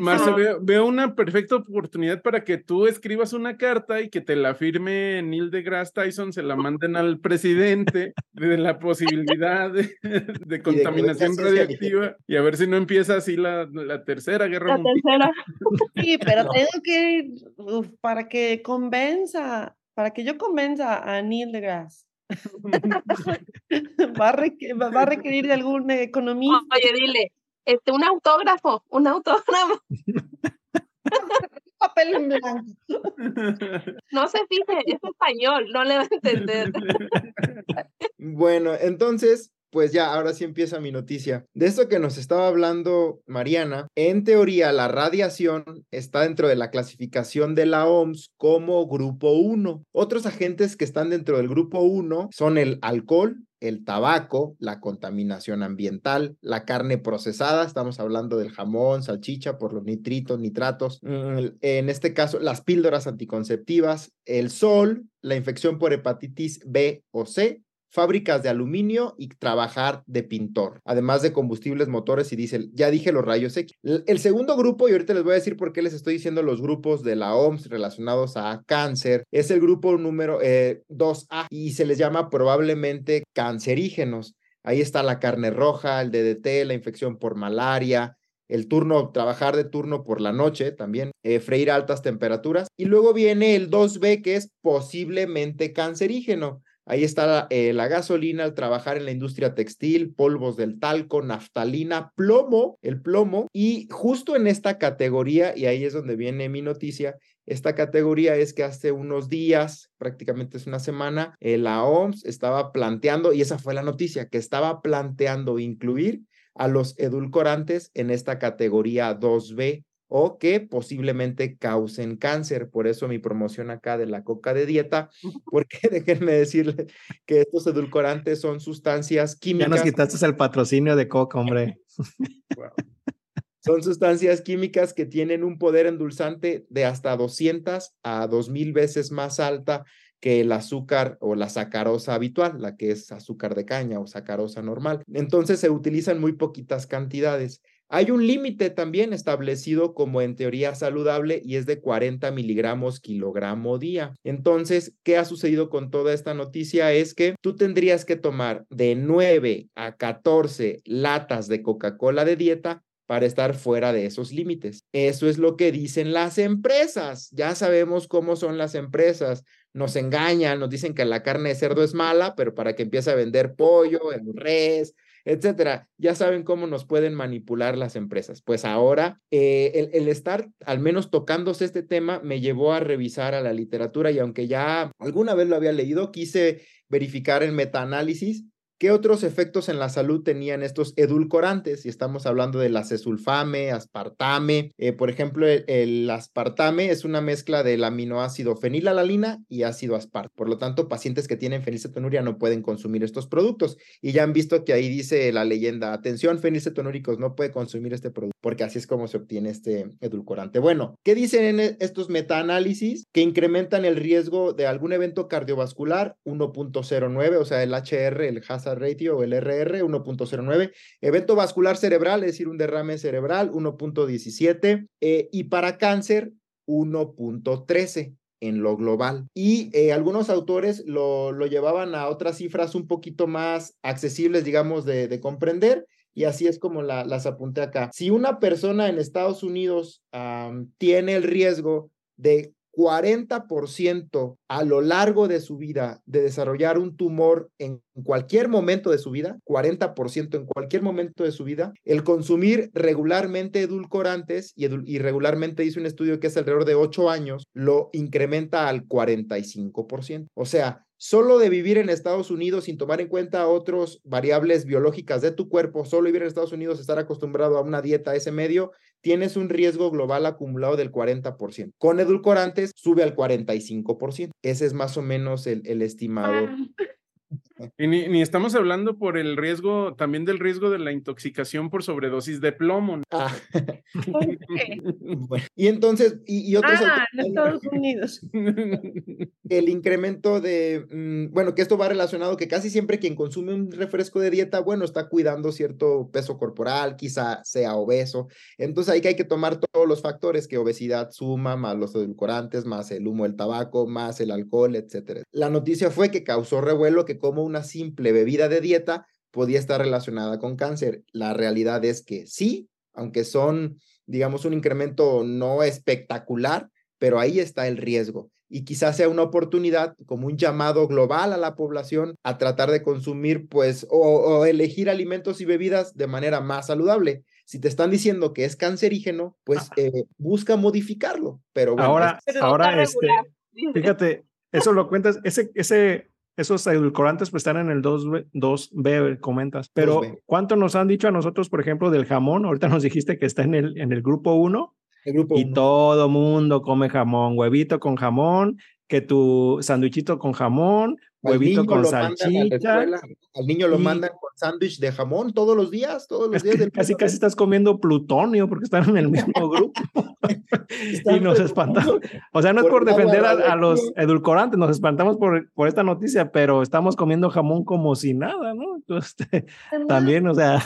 Marce, veo, veo, una perfecta oportunidad para que tú escribas una carta y que te la firme Neil deGrasse Tyson, se la manden al presidente de la posibilidad de, de contaminación de radiactiva y a ver si no empieza así la, la tercera guerra la mundial. Tercera. <laughs> Sí, pero no. tengo que, uf, para que convenza, para que yo convenza a Neil deGrasse. <laughs> <laughs> va, a requerir, va a requerir de algún economista. Oye, dile, este, un autógrafo, un autógrafo. <laughs> papel en blanco. No se fije, es español, no le va a entender. Bueno, entonces, pues ya, ahora sí empieza mi noticia. De esto que nos estaba hablando Mariana, en teoría la radiación está dentro de la clasificación de la OMS como grupo 1. Otros agentes que están dentro del grupo 1 son el alcohol, el tabaco, la contaminación ambiental, la carne procesada, estamos hablando del jamón, salchicha por los nitritos, nitratos, en este caso las píldoras anticonceptivas, el sol, la infección por hepatitis B o C, fábricas de aluminio y trabajar de pintor, además de combustibles, motores y diésel. Ya dije los rayos X. El segundo grupo, y ahorita les voy a decir por qué les estoy diciendo los grupos de la OMS relacionados a cáncer, es el grupo número eh, 2A y se les llama probablemente cancerígenos. Ahí está la carne roja, el DDT, la infección por malaria, el turno, trabajar de turno por la noche también, eh, freír altas temperaturas. Y luego viene el 2B, que es posiblemente cancerígeno. Ahí está la, eh, la, gasolina al trabajar en la industria textil, polvos del talco, naftalina, plomo, el plomo. Y justo en esta categoría, y ahí es donde viene mi noticia, esta categoría es que hace unos días, prácticamente es una semana, eh, la OMS estaba planteando, y esa fue la noticia, que estaba planteando incluir a los edulcorantes en esta categoría 2B o que posiblemente causen cáncer. Por eso mi promoción acá de la coca de dieta, porque <laughs> déjenme decirles que estos edulcorantes son sustancias químicas. Ya nos quitaste el patrocinio de coca, hombre. <laughs> Son sustancias químicas que tienen un poder endulzante de hasta 200 a 2000 veces más alta que el azúcar o la sacarosa habitual, la que es azúcar de caña o sacarosa normal. Entonces se utilizan muy poquitas cantidades. Hay un límite también establecido como en teoría saludable y es de 40 miligramos kilogramo día. Entonces, ¿qué ha sucedido con toda esta noticia? Es que tú tendrías que tomar de 9 a 14 latas de Coca-Cola de dieta para estar fuera de esos límites. Eso es lo que dicen las empresas. Ya sabemos cómo son las empresas nos engañan, nos dicen que la carne de cerdo es mala, pero para que empiece a vender pollo, el res, etcétera. Ya saben cómo nos pueden manipular las empresas. Pues ahora, eh, el, estar al menos tocándose este tema me llevó a revisar a la literatura y aunque ya alguna vez lo había leído, quise verificar el metaanálisis ¿Qué otros efectos en la salud tenían estos edulcorantes? Y estamos hablando del acesulfame, aspartame. Eh, por ejemplo, el, aspartame es una mezcla del aminoácido fenilalalina y ácido aspartame. Por lo tanto, pacientes que tienen fenilcetonuria no pueden consumir estos productos. Y ya han visto que ahí dice la leyenda, atención, fenilcetonúricos, no puede consumir este producto, porque así es como se obtiene este edulcorante. Bueno, ¿qué dicen en e, estos metaanálisis? Que incrementan el riesgo de algún evento cardiovascular 1.09, o sea, el HR, el HAS ratio o el RR 1.09, evento vascular cerebral, es decir, un derrame cerebral 1.17 eh, y para cáncer 1.13 en lo global. Y eh, algunos autores lo, lo, llevaban a otras cifras un poquito más accesibles, digamos, de, de comprender. Y así es como la, las apunté acá. Si una persona en Estados Unidos tiene el riesgo de 40% a lo largo de su vida de desarrollar un tumor en cualquier momento de su vida, 40% en cualquier momento de su vida, el consumir regularmente edulcorantes y, y regularmente hizo un estudio que es alrededor de 8 años, lo incrementa al 45%. O sea, solo de vivir en Estados Unidos sin tomar en cuenta otras variables biológicas de tu cuerpo, solo vivir en Estados Unidos, estar acostumbrado a una dieta a ese medio, tienes un riesgo global acumulado del 40%. Con edulcorantes sube al 45%. Ese es más o menos el, estimado. Y ni, estamos hablando por el riesgo, también del riesgo de la intoxicación por sobredosis de plomo. Ah. <laughs> y entonces, y, otros. Ah, en Estados Unidos. <laughs> El incremento de, mm, bueno, que esto va relacionado que casi siempre quien consume un refresco de dieta, bueno, está cuidando cierto peso corporal, quizá sea obeso. Entonces ahí que hay que tomar todos los factores que obesidad suma, más los edulcorantes, más el humo del tabaco, más el alcohol, etcétera. La noticia fue que causó revuelo que como una simple bebida de dieta podía estar relacionada con cáncer. La realidad es que sí, aunque son, digamos, un incremento no espectacular, pero ahí está el riesgo. Y quizás sea una oportunidad como un llamado global a la población a tratar de consumir, pues, o, elegir alimentos y bebidas de manera más saludable. Si te están diciendo que es cancerígeno, pues eh, busca modificarlo. Pero ahora, ahora, este, fíjate, eso lo cuentas, ese, ese esos edulcorantes pues están en el 2B, 2B comentas. Pero ¿cuánto nos han dicho a nosotros, por ejemplo, del jamón? Ahorita nos dijiste que está en el, en el grupo 1. y todo mundo come jamón, huevito con jamón, que tu sandwichito con jamón, huevito con salchicha. Al niño lo mandan con sándwich de jamón todos los días, todos los días. casi, casi estás comiendo plutonio porque están en el mismo <laughs> grupo. y nos espantamos. O sea, no es por, defender a, los edulcorantes, nos espantamos por, por esta noticia, pero estamos comiendo jamón como si nada, ¿no? Entonces, también, o sea.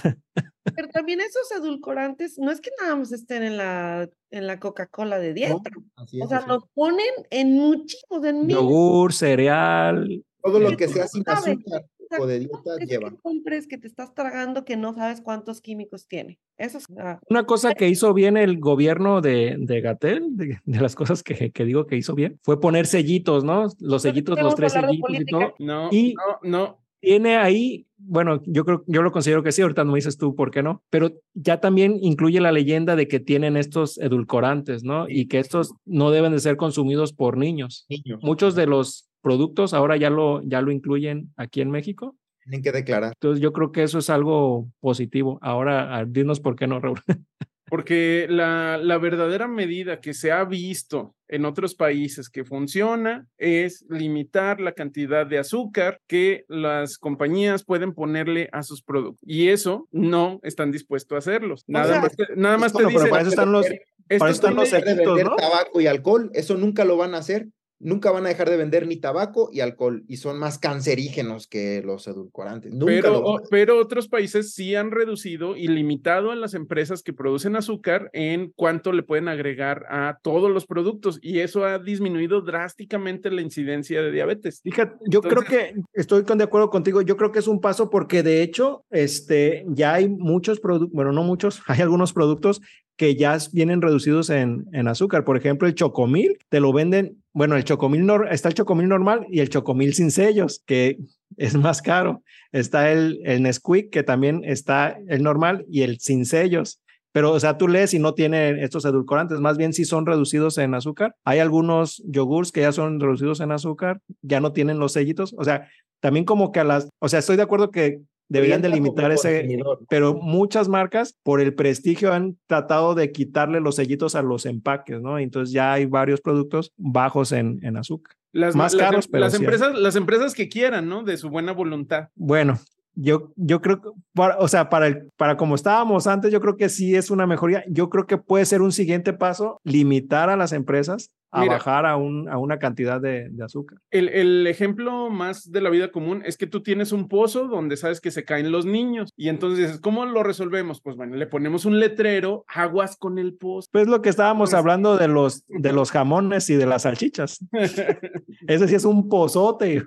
Pero también esos edulcorantes, no es que nada más estén en la, en la Coca-Cola de dieta. o sea, los ponen en muchísimos, en Yogur, cereal. Todo lo que sea sin azúcar o de dieta lleva. Que compres que te estás tragando que no sabes cuántos químicos tiene. Eso es una cosa que hizo bien el gobierno de, de Gatel, de, las cosas que, que, digo que hizo bien, fue poner sellitos, ¿no? Los sellitos, los tres sellitos y todo. No, y no, no tiene ahí, bueno, yo creo, yo lo considero que sí, ahorita no me dices tú por qué no, pero ya también incluye la leyenda de que tienen estos edulcorantes, ¿no? Y que estos no deben de ser consumidos por niños. Muchos de los productos ahora ya lo, ya lo incluyen aquí en México. Tienen que declarar. Entonces yo creo que eso es algo positivo. Ahora, dinos por qué no, Raúl. <laughs> Porque la, la, verdadera medida que se ha visto en otros países que funciona es limitar la cantidad de azúcar que las compañías pueden ponerle a sus productos. Y eso no están dispuestos a hacerlos. Nada sea, más, te, nada más bueno, te dicen. para eso están los, para eso están los vender ¿no? tabaco y alcohol, eso nunca lo van a hacer. Nunca van a dejar de vender ni tabaco y alcohol y son más cancerígenos que los edulcorantes. Nunca Pero, lo pero otros países sí han reducido y limitado a las empresas que producen azúcar en cuánto le pueden agregar a todos los productos y eso ha disminuido drásticamente la incidencia de diabetes. Fíjate, yo Entonces- creo que estoy con de acuerdo contigo. Yo creo que es un paso porque de hecho, este, ya hay muchos productos, bueno, no muchos, <laughs> hay algunos productos que ya vienen reducidos en, en azúcar. Por ejemplo, el chocomil te lo venden, bueno, el chocomil está el chocomil normal y el chocomil sin sellos, que <laughs> es más caro. Está el, el Nesquik, que también está el normal y el sin sellos. Pero, o sea, tú lees y no tiene estos edulcorantes, más bien sí son reducidos en azúcar. Hay algunos yogurts que ya son reducidos en azúcar, ya no tienen los sellitos. O sea, también como que a las, o sea, estoy de acuerdo que deberían de Orienta como limitar ese, pero muchas marcas por el prestigio han tratado de quitarle los sellitos a los empaques, ¿no? Entonces ya hay varios productos bajos en, en azúcar. Las, Más las- caros, pero las sí empresas, las empresas que quieran, ¿no? De su buena voluntad. Bueno, yo, yo creo que, para- o sea, para, el, para como estábamos antes, yo creo que sí es una mejoría. Yo creo que puede ser un siguiente paso limitar a las empresas a Mira. bajar a, un, a una cantidad de, de azúcar. El, el ejemplo más de la vida común es que tú tienes un pozo donde sabes que se caen los niños y entonces dices, ¿cómo lo resolvemos? Pues bueno, le ponemos un letrero, aguas con el pozo. Pues lo que estábamos Pues- hablando de los, de los jamones y de las salchichas. <laughs> Ese sí es un pozote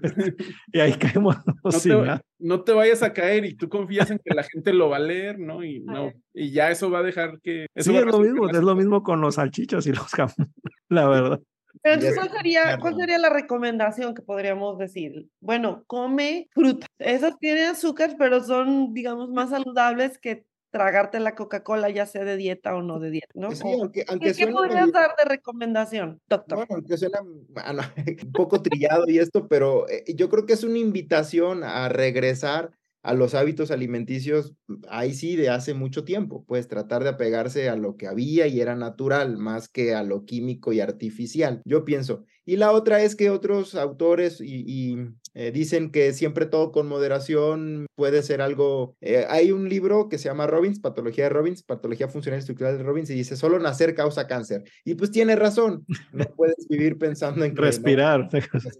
y, ahí caemos no, te, <laughs> no te vayas a caer y tú confías en que la gente lo va a leer, ¿no? Y no, y ya eso va a dejar que... eso Sí, es lo mismo, es lo mismo con los salchichas y los <laughs> jamones, la verdad. Pero entonces, ¿cuál sería. ¿cuál sería la recomendación que podríamos decir? Bueno, come fruta. Esas tienen azúcar, pero son, digamos, más saludables que tragarte la Coca-Cola, ya sea de dieta o no de dieta, ¿no? Sí, O- aunque, ¿Qué, aunque qué podrías medio- dar de recomendación, doctor? Bueno, aunque suena ah, no, un poco trillado y esto, pero eh, yo creo que es una invitación a regresar a los hábitos alimenticios, ahí sí, de hace mucho tiempo, pues tratar de apegarse a lo que había y era natural, más que a lo químico y artificial, yo pienso. Y la otra es que otros autores y, y, eh, dicen que siempre todo con moderación puede ser algo. eh, hay un libro que se llama Robbins, Patología de Robbins, Patología Funcional y Estructural de Robbins, y dice, solo nacer causa cáncer. Y pues tiene razón, no puedes vivir pensando en que, no, Respirar. el cáncer,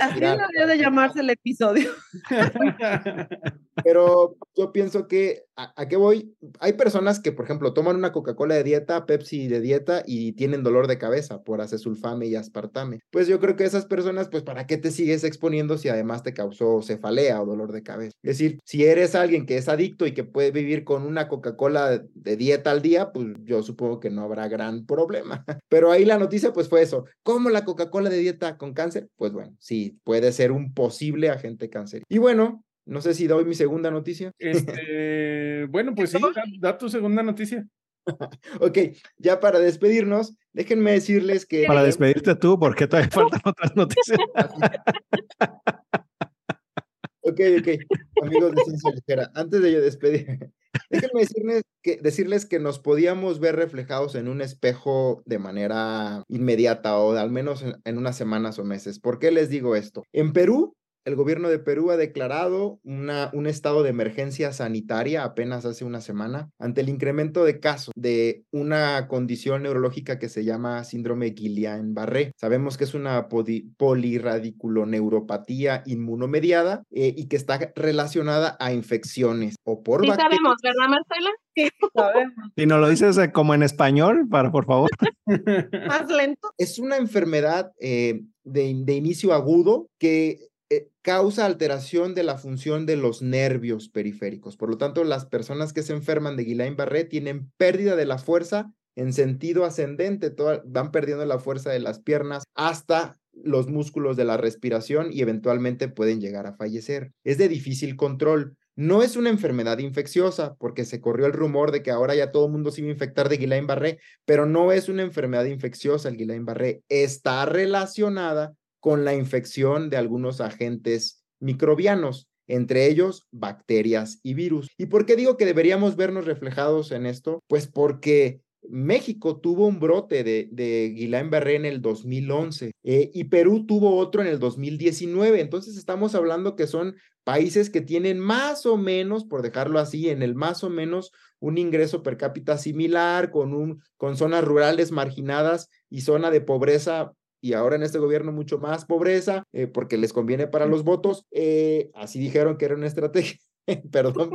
Así debería de llamarse el episodio. <laughs> Pero yo pienso que, ¿a, a qué voy? Hay personas que, por ejemplo, toman una Coca-Cola de dieta, Pepsi de dieta y tienen dolor de cabeza por acesulfame y aspartame. Pues yo creo que esas personas, pues, ¿para qué te sigues exponiendo si además te causó cefalea o dolor de cabeza? Es decir, si eres alguien que es adicto y que puede vivir con una Coca-Cola de dieta al día, pues yo supongo que no habrá gran problema. <laughs> Pero ahí la noticia, pues, fue eso. ¿Cómo la Coca-Cola de dieta con cáncer? Pues bueno, sí, puede ser un posible agente cáncer. Y bueno, no sé si doy mi segunda noticia. Este, bueno, pues sí, da, da tu segunda noticia. <laughs> Ok, ya para despedirnos, déjenme decirles que... Para despedirte tú, porque todavía faltan otras noticias. <laughs> Ok, ok, amigos de Ciencia Ligera, antes de yo despedir, <laughs> déjenme decirles que, decirles que nos podíamos ver reflejados en un espejo de manera inmediata o al menos en, en unas semanas o meses. ¿Por qué les digo esto? En Perú, el gobierno de Perú ha declarado una, un estado de emergencia sanitaria apenas hace una semana ante el incremento de casos de una condición neurológica que se llama síndrome Guillain-Barré. Sabemos que es una polirradiculoneuropatía inmunomediada eh, y que está relacionada a infecciones o por Sí bacterias. sabemos, ¿verdad, Marcela? <laughs> Sabemos. Si nos lo dices eh, como en español, para por favor. <laughs> Más lento. Es una enfermedad eh, de, de inicio agudo que eh, causa alteración de la función de los nervios periféricos. Por lo tanto, las personas que se enferman de Guillain-Barré tienen pérdida de la fuerza en sentido ascendente, toda- van perdiendo la fuerza de las piernas hasta los músculos de la respiración y eventualmente pueden llegar a fallecer. Es de difícil control. No es una enfermedad infecciosa, porque se corrió el rumor de que ahora ya todo el mundo se iba a infectar de Guillain-Barré, pero no es una enfermedad infecciosa el Guillain-Barré. Está relacionada con la infección de algunos agentes microbianos. entre ellos bacterias y virus. ¿Y por qué digo que deberíamos vernos reflejados en esto? Pues porque México tuvo un brote de, de Guillain-Barré en el 2011 eh, y Perú tuvo otro en el 2019. Entonces estamos hablando que son países que tienen más o menos, por dejarlo así, en el más o menos un ingreso per cápita similar, con, un, con zonas rurales marginadas y zona de pobreza y ahora en este gobierno mucho más pobreza, eh, porque les conviene para los votos. Eh, así dijeron que era una estrategia. <laughs> Perdón,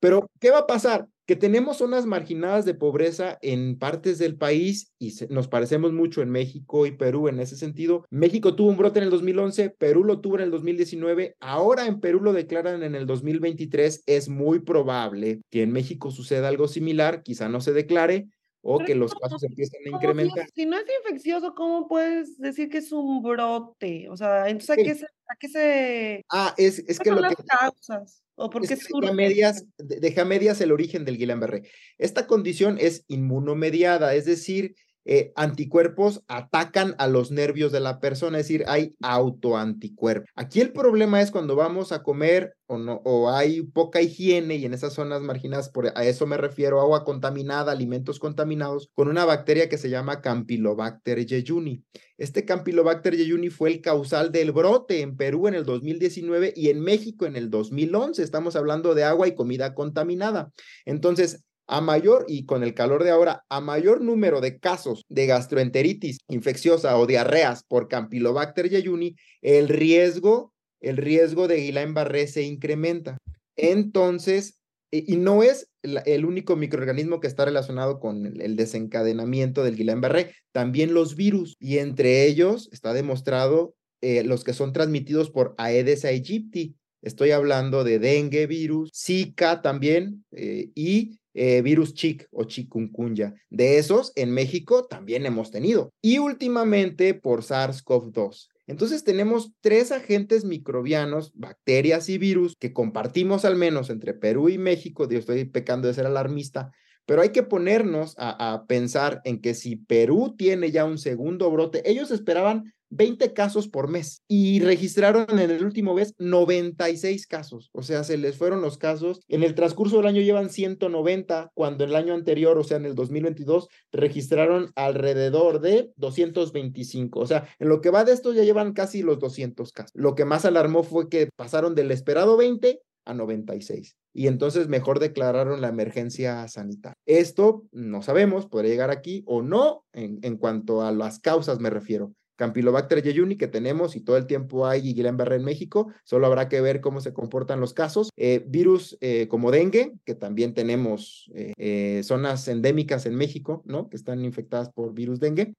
pero ¿qué va a pasar? Que tenemos zonas marginadas de pobreza en partes del país y nos parecemos mucho en México y Perú en ese sentido. México tuvo un brote en el 2011, Perú lo tuvo en el 2019, ahora en Perú lo declaran en el 2023. Es muy probable que en México suceda algo similar, quizá no se declare, o que los casos empiecen a incrementar. Si, no es infeccioso, ¿cómo puedes decir que es un brote? O sea, entonces, ¿a, qué se, a qué se... Ah, es, es que lo las que... causas? ¿O por qué Es que deja medias, de- deja medias el origen del Guillain-Barré. Esta condición es inmunomediada, es decir, eh, anticuerpos atacan a los nervios de la persona, es decir, hay autoanticuerpos. Aquí el problema es cuando vamos a comer o no, o hay poca higiene y en esas zonas marginadas, por, a eso me refiero, agua contaminada, alimentos contaminados, con una bacteria que se llama Campylobacter jejuni. Este Campylobacter jejuni fue el causal del brote en Perú en el 2019 y en México en el 2011. Estamos hablando de agua y comida contaminada. Entonces, a mayor, y con el calor de ahora, a mayor número de casos de gastroenteritis infecciosa o diarreas por Campylobacter jejuni, el riesgo, el riesgo de Guillain-Barré se incrementa. Entonces, y, no es el único microorganismo que está relacionado con el desencadenamiento del Guillain-Barré, también los virus, y entre ellos está demostrado eh, los que son transmitidos por Aedes aegypti. Estoy hablando de dengue virus, Zika también eh, y eh, virus chic o chikungunya. De esos en México también hemos tenido. Y últimamente por SARS-CoV-2. Entonces tenemos tres agentes microbianos, bacterias y virus que compartimos al menos entre Perú y México. Yo estoy pecando de ser alarmista, pero hay que ponernos a, a pensar en que si Perú tiene ya un segundo brote, ellos esperaban 20 casos por mes y registraron en el último mes 96 casos. O sea, se les fueron los casos. En el transcurso del año llevan 190, cuando el año anterior, o sea, en el 2022, registraron alrededor de 225. O sea, en lo que va de esto ya llevan casi los 200 casos. Lo que más alarmó fue que pasaron del esperado 20 a 96. Y entonces mejor declararon la emergencia sanitaria. Esto no sabemos, podría llegar aquí o no, en, en cuanto a las causas me refiero. Campylobacter jejuni que tenemos y todo el tiempo hay Guillain-Barré en México, solo habrá que ver cómo se comportan los casos. Eh, virus eh, como dengue, que también tenemos eh, zonas endémicas en México, ¿no? Que están infectadas por virus dengue.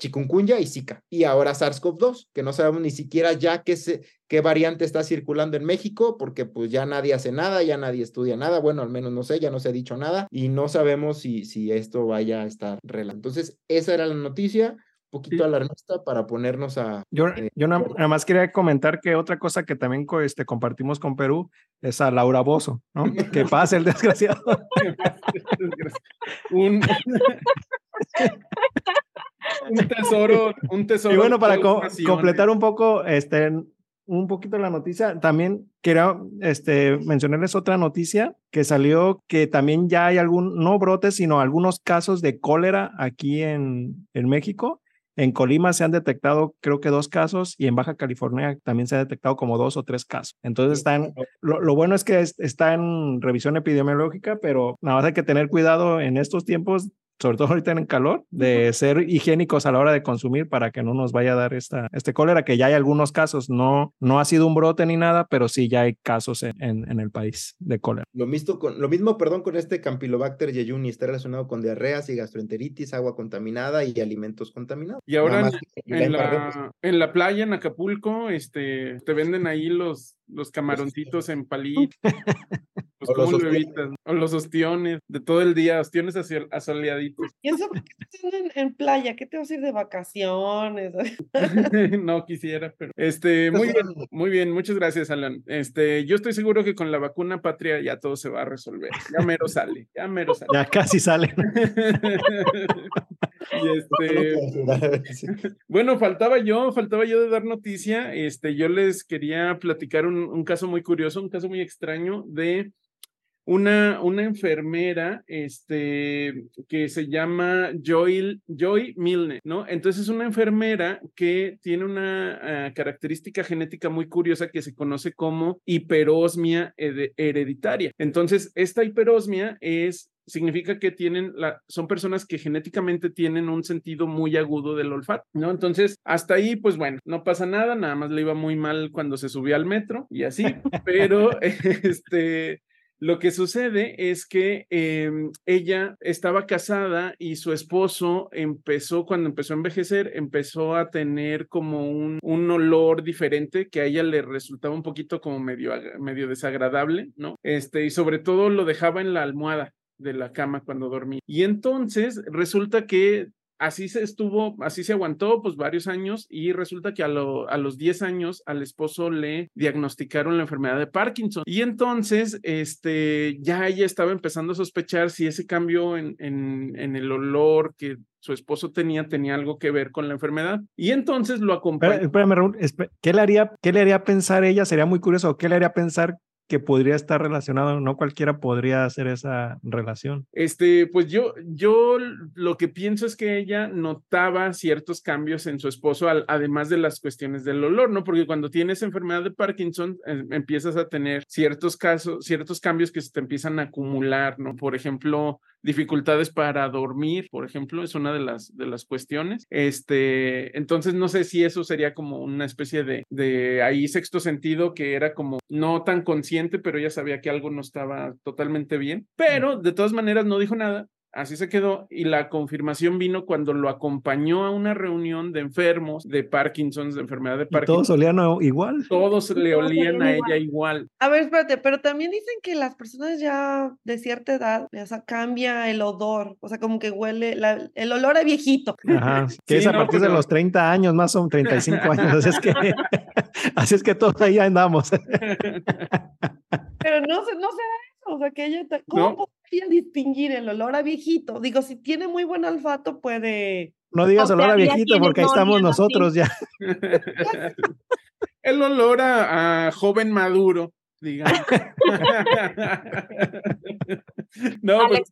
Chikungunya y Zika. Y ahora SARS-CoV-2, que no sabemos ni siquiera ya qué, se, qué variante está circulando en México, porque pues ya nadie hace nada, ya nadie estudia nada, bueno, al menos no sé, ya no se ha dicho nada, y no sabemos si, si esto vaya a estar relajado. Entonces, esa era la noticia, poquito Sí. alarmista para ponernos a... Yo, eh, yo na- nada más quería comentar que otra cosa que también este, compartimos con Perú es a Laura Bozo, ¿no? <laughs> Que pase <laughs> el desgraciado. un, <laughs> un tesoro, un tesoro. Y bueno, para co- completar un poco, este, un poquito la noticia, también quería este, mencionarles otra noticia que salió que también ya hay algún, no brotes, sino algunos casos de cólera aquí en, en México. En Colima se han detectado, creo que dos casos, y en Baja California también se ha detectado como dos o tres casos. Entonces están, lo, lo bueno es que es- está en revisión epidemiológica, pero nada más hay que tener cuidado en estos tiempos, sobre todo ahorita en calor, de ser higiénicos a la hora de consumir para que no nos vaya a dar esta, este cólera, que ya hay algunos casos, no, no ha sido un brote ni nada, pero sí ya hay casos en, en, en el país de cólera. Lo mismo, con, lo mismo, perdón, con este Campylobacter jejuni, está relacionado con diarreas y gastroenteritis, agua contaminada y alimentos contaminados. Y ahora en, más que en Guillain-Barré, pues, la, en la playa, en Acapulco, este, te venden ahí los, los camaroncitos <laughs> en palitos. <laughs> Pues, O los ¿cómo lo ostiones. evitas? O los ostiones, de todo el día, ostiones asoleaditos. ¿Y eso por qué estás haciendo en, en playa? ¿Qué te vas a ir de vacaciones? <laughs> no quisiera, pero este, muy bien, muy bien, muchas gracias, Alan. Este, yo estoy seguro que con la vacuna patria ya todo se va a resolver. Ya mero sale, ya mero sale. Ya casi salen. <laughs> Y <laughs> este, bueno, faltaba yo, faltaba yo de dar noticia. Este, yo les quería platicar un, un caso muy curioso, un caso muy extraño de una, una enfermera este, que se llama Joy, Joy Milne, ¿no? Entonces es una enfermera que tiene una uh, característica genética muy curiosa que se conoce como hiperosmia hereditaria. Entonces, esta hiperosmia es significa que tienen la, son personas que genéticamente tienen un sentido muy agudo del olfato, ¿no? Entonces, hasta ahí, pues bueno, no pasa nada, nada más le iba muy mal cuando se subía al metro y así, <laughs> pero este, lo que sucede es que eh, ella estaba casada y su esposo empezó, cuando empezó a envejecer, empezó a tener como un, un olor diferente que a ella le resultaba un poquito como medio, medio desagradable, ¿no? Este, y sobre todo lo dejaba en la almohada de la cama cuando dormía. Y entonces resulta que así se estuvo, así se aguantó pues varios años y resulta que a, lo, a los 10 años al esposo le diagnosticaron la enfermedad de Parkinson y entonces este ya ella estaba empezando a sospechar si ese cambio en el olor que su esposo tenía tenía algo que ver con la enfermedad y entonces lo acompañó. Espérame, Raúl, ¿qué le haría, qué le haría pensar ella? Sería muy curioso, ¿qué le haría pensar que podría estar relacionado, no cualquiera podría hacer esa relación. Este, pues yo, yo lo que pienso es que ella notaba ciertos cambios en su esposo, al, además de las cuestiones del olor, ¿no? Porque cuando tienes enfermedad de Parkinson, eh, empiezas a tener ciertos casos, ciertos cambios que se te empiezan a acumular, ¿no? Por ejemplo, dificultades para dormir, por ejemplo, es una de las, de las cuestiones. Este, entonces no sé si eso sería como una especie de, de ahí sexto sentido que era como no tan consciente pero ella sabía que algo no estaba totalmente bien. Pero de todas maneras no dijo nada, Así se quedó y la confirmación vino cuando lo acompañó a una reunión de enfermos de Parkinson, de enfermedad de Parkinson. todos olían igual. Todos le olían a ella igual. A ver, espérate, pero también dicen que las personas ya de cierta edad, o sea, cambia el odor, o sea, como que huele el olor a viejito. Ajá, <laughs> que es a partir de los 30 años, más son 35 <laughs> años, así es que, <laughs> así es que todos ahí andamos. pero no, no será eso, o sea, que ella, ¿cómo distinguir el olor a viejito. Digo, si tiene muy buen olfato, puede. No digas olor a viejito porque ahí estamos nosotros ya. <laughs> el olor a, joven maduro, digamos. <laughs> no, pues,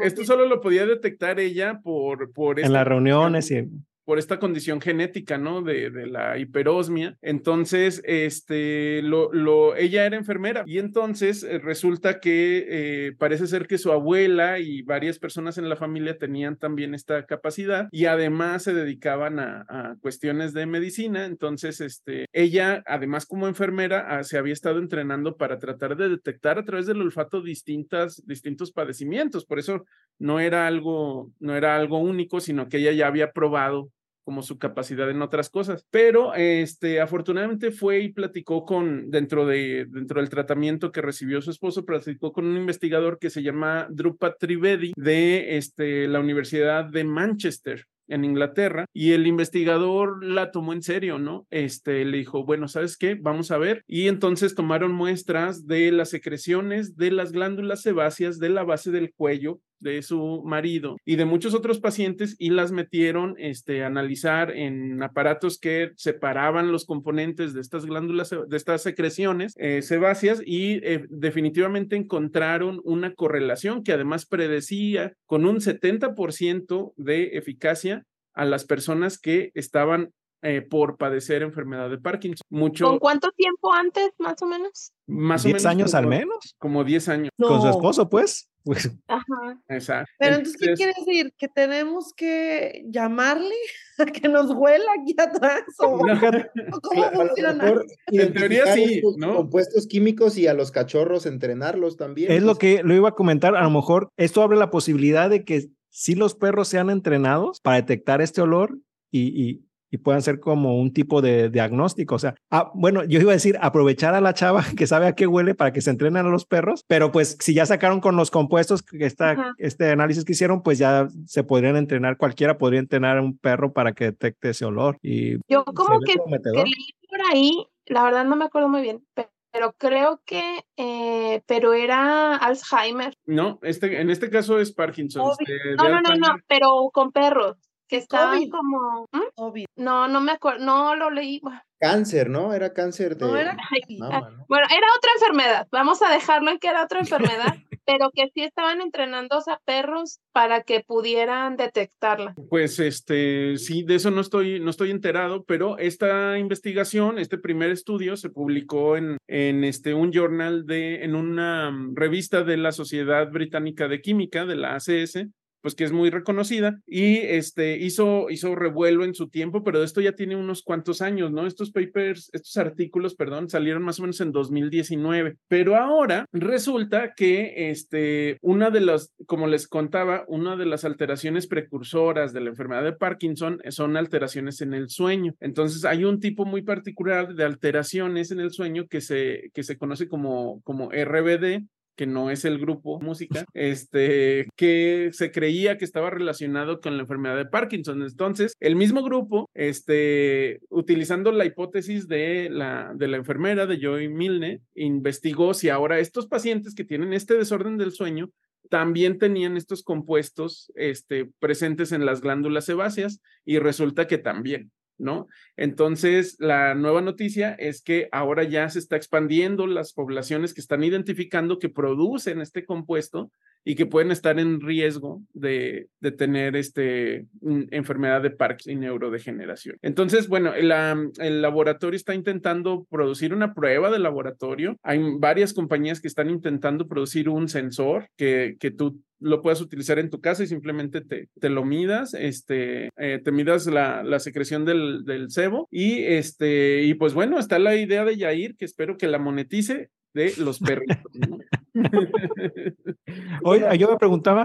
esto, solo lo podía detectar ella por, por en las reuniones y por esta condición genética, ¿no? De, la hiperosmia. Entonces, este, lo, lo, ella era enfermera y entonces eh, resulta que eh, parece ser que su abuela y varias personas en la familia tenían también esta capacidad y además se dedicaban a, a cuestiones de medicina. Entonces, este, ella, además como enfermera, ah, se había estado entrenando para tratar de detectar a través del olfato distintas, distintos padecimientos. Por eso no era algo, no era algo único, sino que ella ya había probado como su capacidad en otras cosas. Pero este, afortunadamente fue y platicó con, dentro, de, dentro del tratamiento que recibió su esposo, platicó con un investigador que se llama Drupa Trivedi de este, la Universidad de Manchester en Inglaterra y el investigador la tomó en serio, ¿no? Este le dijo, bueno, ¿sabes qué? Vamos a ver. Y entonces tomaron muestras de las secreciones de las glándulas sebáceas de la base del cuello de su marido y de muchos otros pacientes y las metieron este, a analizar en aparatos que separaban los componentes de estas glándulas, de estas secreciones eh, sebáceas y eh, definitivamente encontraron una correlación que además predecía con un 70% de eficacia a las personas que estaban eh, por padecer enfermedad de Parkinson. Mucho, ¿Con cuánto tiempo antes, más o menos? Más o menos. años al menos? Como 10 años. Con su esposo, pues. pues. Ajá. Exacto. Pero entonces, ¿qué quiere decir? ¿Que tenemos que llamarle a <laughs> que nos huela aquí atrás? ¿O, cómo <laughs> funciona? En teoría sí, ¿no? Compuestos químicos y a los cachorros entrenarlos también. Es lo que lo iba a comentar. A lo mejor esto abre la posibilidad de que si los perros sean entrenados para detectar este olor y, y puedan ser como un tipo de diagnóstico. O sea, ah, bueno, yo iba a decir aprovechar a la chava <laughs> que sabe a qué huele para que se entrenen a los perros, pero pues si ya sacaron con los compuestos que esta, este análisis que hicieron, pues ya se podrían entrenar, cualquiera podría entrenar a un perro para que detecte ese olor. Y yo como que, que leí por ahí, la verdad no me acuerdo muy bien, pero pero creo que, eh, pero era Alzheimer. No, este, en este caso es Parkinson. Este, No, no, no, no, pero con perros, que estaban COVID. como, ¿Mm? No, no me acuerdo, no lo leí. Bueno, Cáncer, ¿no? Era cáncer de No era Ay, mama, ¿no? Bueno, era otra enfermedad, vamos a dejarlo en que era otra <laughs> enfermedad, pero que sí estaban entrenando a perros para que pudieran detectarla. Pues este, sí, de eso no estoy, no estoy enterado, pero esta investigación, este primer estudio se publicó en, en este, un journal de, en una mm, revista de la Sociedad Británica de Química, de la ACS, pues que es muy reconocida y este hizo hizo revuelo en su tiempo, pero esto ya tiene unos cuantos años, ¿no? Estos papers, estos artículos, perdón, salieron más o menos en 2019, pero ahora resulta que este una de las como les contaba, una de las alteraciones precursoras de la enfermedad de Parkinson son alteraciones en el sueño. Entonces, hay un tipo muy particular de alteraciones en el sueño que se que se conoce como como RBD que no es el grupo música, este, que se creía que estaba relacionado con la enfermedad de Parkinson. Entonces, el mismo grupo, este, utilizando la hipótesis de la, de la enfermera, de Joy Milne, investigó si ahora estos pacientes que tienen este desorden del sueño también tenían estos compuestos este, presentes en las glándulas sebáceas y resulta que también. ¿No? Entonces, la nueva noticia es que ahora ya se está expandiendo las poblaciones que están identificando que producen este compuesto y que pueden estar en riesgo de, tener este, enfermedad de Parkinson y neurodegeneración. Entonces, bueno, la- el laboratorio está intentando producir una prueba de laboratorio. Hay varias compañías que están intentando producir un sensor que, que tú lo puedas utilizar en tu casa y simplemente te, te lo midas, este, eh, te midas la, la secreción del, del sebo y este, y pues bueno, está la idea de Yair, que espero que la monetice de los perritos. ¿no? <laughs> Oye, yo me preguntaba,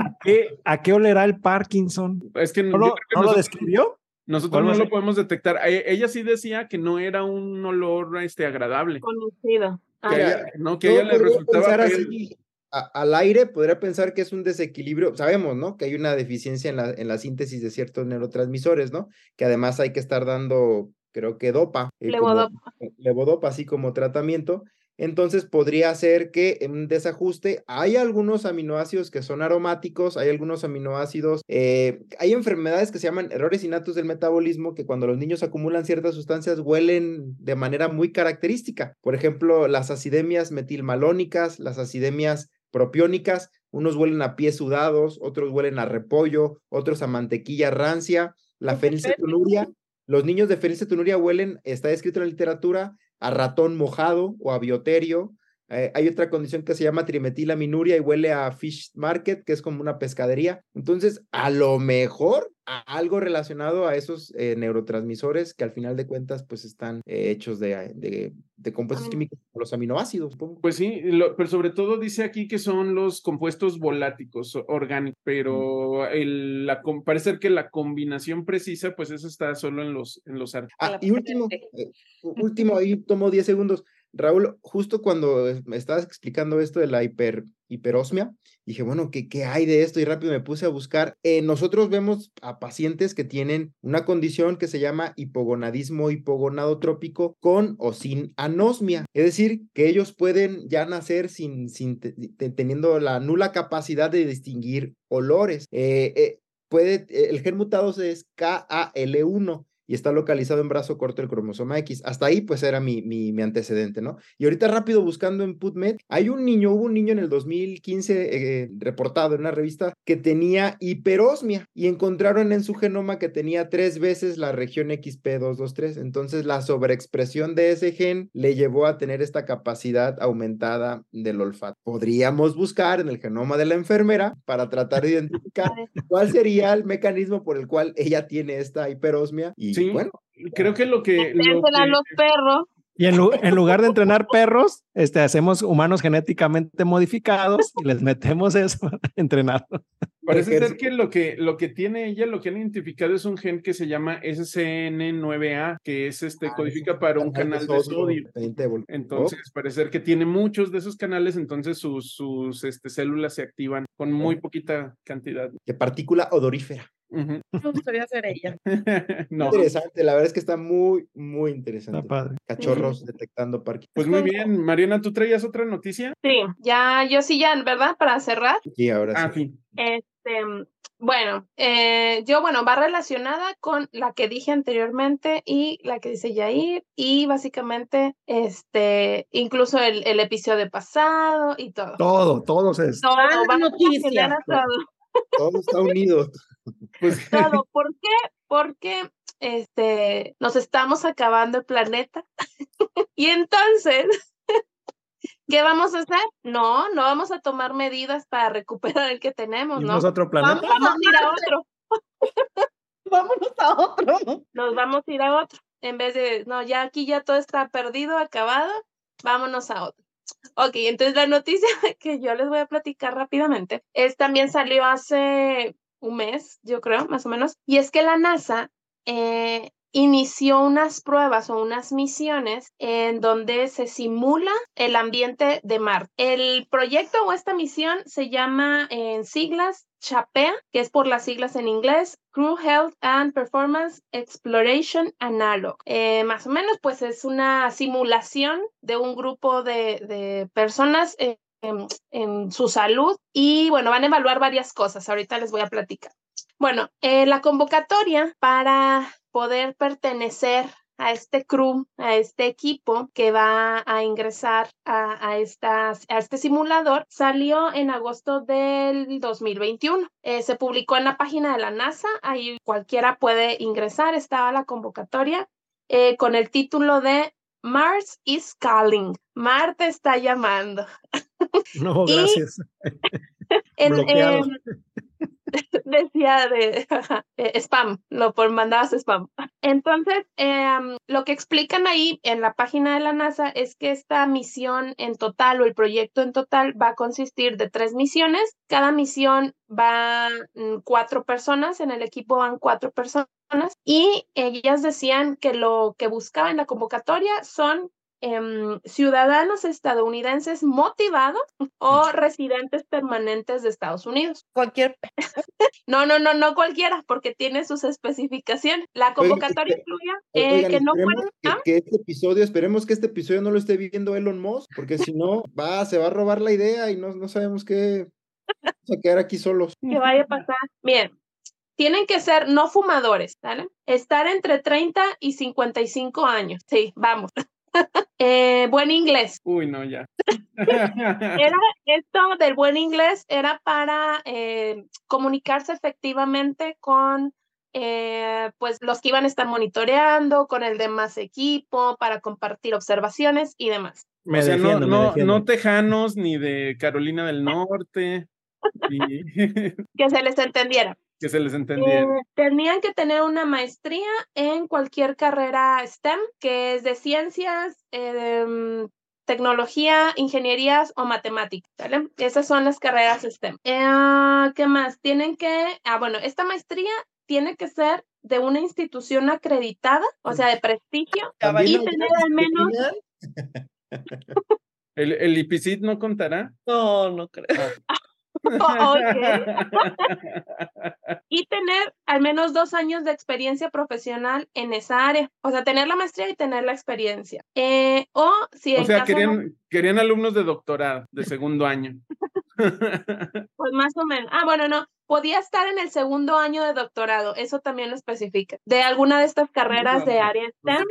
¿a qué, a qué olerá el Parkinson? es que ¿No lo, que no lo describió? Nosotros no lo podemos detectar. E- Ella sí decía que no era un olor este, agradable. Conocido. Que Ah, ella, no, que a Yo ella le resultaba así, a- al aire, podría pensar que es un desequilibrio. Sabemos, ¿no? Que hay una deficiencia en la, en la síntesis de ciertos neurotransmisores, ¿no? Que además hay que estar dando, creo que dopa. eh, como- Levodopa. levodopa, así como tratamiento. Entonces podría ser que en un desajuste hay algunos aminoácidos que son aromáticos, hay algunos aminoácidos, eh, hay enfermedades que se llaman errores innatos del metabolismo que cuando los niños acumulan ciertas sustancias huelen de manera muy característica. Por ejemplo, las acidemias metilmalónicas, las acidemias propiónicas, unos huelen a pies sudados, otros huelen a repollo, otros a mantequilla rancia, la fenilcetonuria. Los niños de fenilcetonuria huelen, está escrito en la literatura, a ratón mojado o a bioterio. Eh, hay otra condición que se llama trimetilaminuria y huele a fish market, que es como una pescadería. Entonces, a lo mejor a algo relacionado a esos eh, neurotransmisores que al final de cuentas pues están eh, hechos de, de, de compuestos químicos como los aminoácidos, supongo. Pues sí, lo- pero sobre todo dice aquí que son los compuestos voláticos orgánicos, pero el, la, com- parece que la combinación precisa, pues eso está solo en los, en los Ah, y último, eh, último, ahí tomo 10 segundos. Raúl, justo cuando me estabas explicando esto de la hiper, hiperosmia, dije, bueno, ¿qué, ¿qué hay de esto? Y rápido me puse a buscar. Eh, nosotros vemos a pacientes que tienen una condición que se llama hipogonadismo hipogonadotrópico con o sin anosmia. Es decir, que ellos pueden ya nacer sin, sin te- te- teniendo la nula capacidad de distinguir olores. Eh, eh, puede, el gen mutado es KAL1 y está localizado en brazo corto del cromosoma X. Hasta ahí, pues era mi, mi, mi antecedente, ¿no? Y ahorita rápido buscando en PubMed, hay un niño, hubo un niño en el 2015 eh, reportado en una revista que tenía hiperosmia y encontraron en su genoma que tenía tres veces la región XP223. Entonces, la sobreexpresión de ese gen le llevó a tener esta capacidad aumentada del olfato. Podríamos buscar en el genoma de la enfermera para tratar de identificar <laughs> cuál sería el mecanismo por el cual ella tiene esta hiperosmia y Sí. bueno, Creo que lo que... lo los perros. Y en, lu- en lugar de entrenar perros, este, hacemos humanos genéticamente modificados y les metemos eso para entrenarlos. Parece ser es- que lo que lo que tiene ella, lo que han identificado es un gen que se llama SCN9A, que es este Ah, codifica es para un canal de sodio. Entonces, parece ser que tiene muchos de esos canales, entonces sus, sus este, células se activan con muy poquita cantidad. de partícula odorífera. <laughs> Me gustaría ser ella. <laughs> no. Interesante, la verdad es que está muy, muy interesante. Está padre. Cachorros detectando parques. Pues muy bien, Mariana, ¿tú traías otra noticia? Sí, ya, yo sí ya, ¿verdad? Para cerrar. Y ahora Ah, sí. sí. Este, bueno, eh, yo, bueno, va relacionada con la que dije anteriormente y la que dice Yair, y básicamente, este, incluso el, el episodio pasado y todo. Todo, todo se... Todo, Ah, todo. Todo está unido. <laughs> Pues <laughs> todo. ¿Por qué? Porque este, nos estamos acabando el planeta. <laughs> y entonces, <laughs> ¿qué vamos a hacer? No, no vamos a tomar medidas para recuperar el que tenemos, ¿no? Otro planeta. Vamos. Vamos a ir a otro. Vámonos a otro. Nos vamos a ir a otro. En vez de, no, ya aquí ya todo está perdido, acabado, vámonos a otro. Ok, entonces la noticia que yo les voy a platicar rápidamente es también salió hace un mes, yo creo, más o menos, y es que la NASA eh, inició unas pruebas o unas misiones en donde se simula el ambiente de Marte. El proyecto o esta misión se llama en siglas CHAPEA, que es por las siglas en inglés, Crew Health and Performance Exploration Analog. Eh, más o menos, pues es una simulación de un grupo de, de personas eh, en, su salud y bueno, van a evaluar varias cosas. Ahorita les voy a platicar. Bueno, eh, la convocatoria para poder pertenecer a este crew, a este equipo que va a ingresar a, a, a este simulador, salió en agosto del 2021. Eh, se publicó en la página de la NASA, ahí cualquiera puede ingresar, estaba la convocatoria eh, con el título de Mars is calling, Marte está llamando. No, gracias. En- Bloqueado. en- <laughs> decía de <laughs> eh, spam, lo por mandabas spam. Entonces, em, lo que explican ahí en la página de la NASA es que esta misión en total o el proyecto en total va a consistir de tres misiones. Cada misión va mm, cuatro personas, en el equipo van cuatro personas y ellas decían que lo que buscaban en la convocatoria son em, ciudadanos estadounidenses motivados o residentes permanentes de Estados Unidos. Cualquier. <laughs> No, no, no, no cualquiera, porque tiene sus especificaciones. La convocatoria espe- incluía O- eh, oigan, que no fueran que, ah, que este episodio, esperemos que este episodio no lo esté viendo Elon Musk, porque si no, va, se va a robar la idea y no, no sabemos qué. Vamos a quedar aquí solos. que vaya a pasar. Bien, tienen que ser no fumadores, ¿vale? Estar entre 30 y 55 años. Sí, vamos. <laughs> Eh, buen inglés. Uy, no, ya. <laughs> Era esto del buen inglés era para eh, comunicarse efectivamente con eh, pues los que iban a estar monitoreando, con el demás equipo, para compartir observaciones y demás. Me o sea, defiendo, no, me no, no tejanos ni de Carolina del Norte. y <laughs> Que se les entendiera. Que se les entendiera. Eh, tenían que tener una maestría en cualquier carrera STEM, que es de ciencias, eh, de, mm, tecnología, ingenierías o matemáticas. ¿vale? Esas son las carreras STEM. Eh, ¿Qué más? Tienen que, ah, bueno, esta maestría tiene que ser de una institución acreditada, o sea, de prestigio, y tener al menos, <laughs> ¿El, el IPCIT no contará? No, no creo. Oh, <laughs> y tener al menos dos años de experiencia profesional en esa área. O sea, tener la maestría y tener la experiencia. Eh, o si O en sea, caso no, querían, querían alumnos de doctorado, de segundo año. <laughs> pues más o menos. Ah, bueno, no. Podía estar en el segundo año de doctorado, eso también lo especifica, de alguna de estas carreras de área STEM,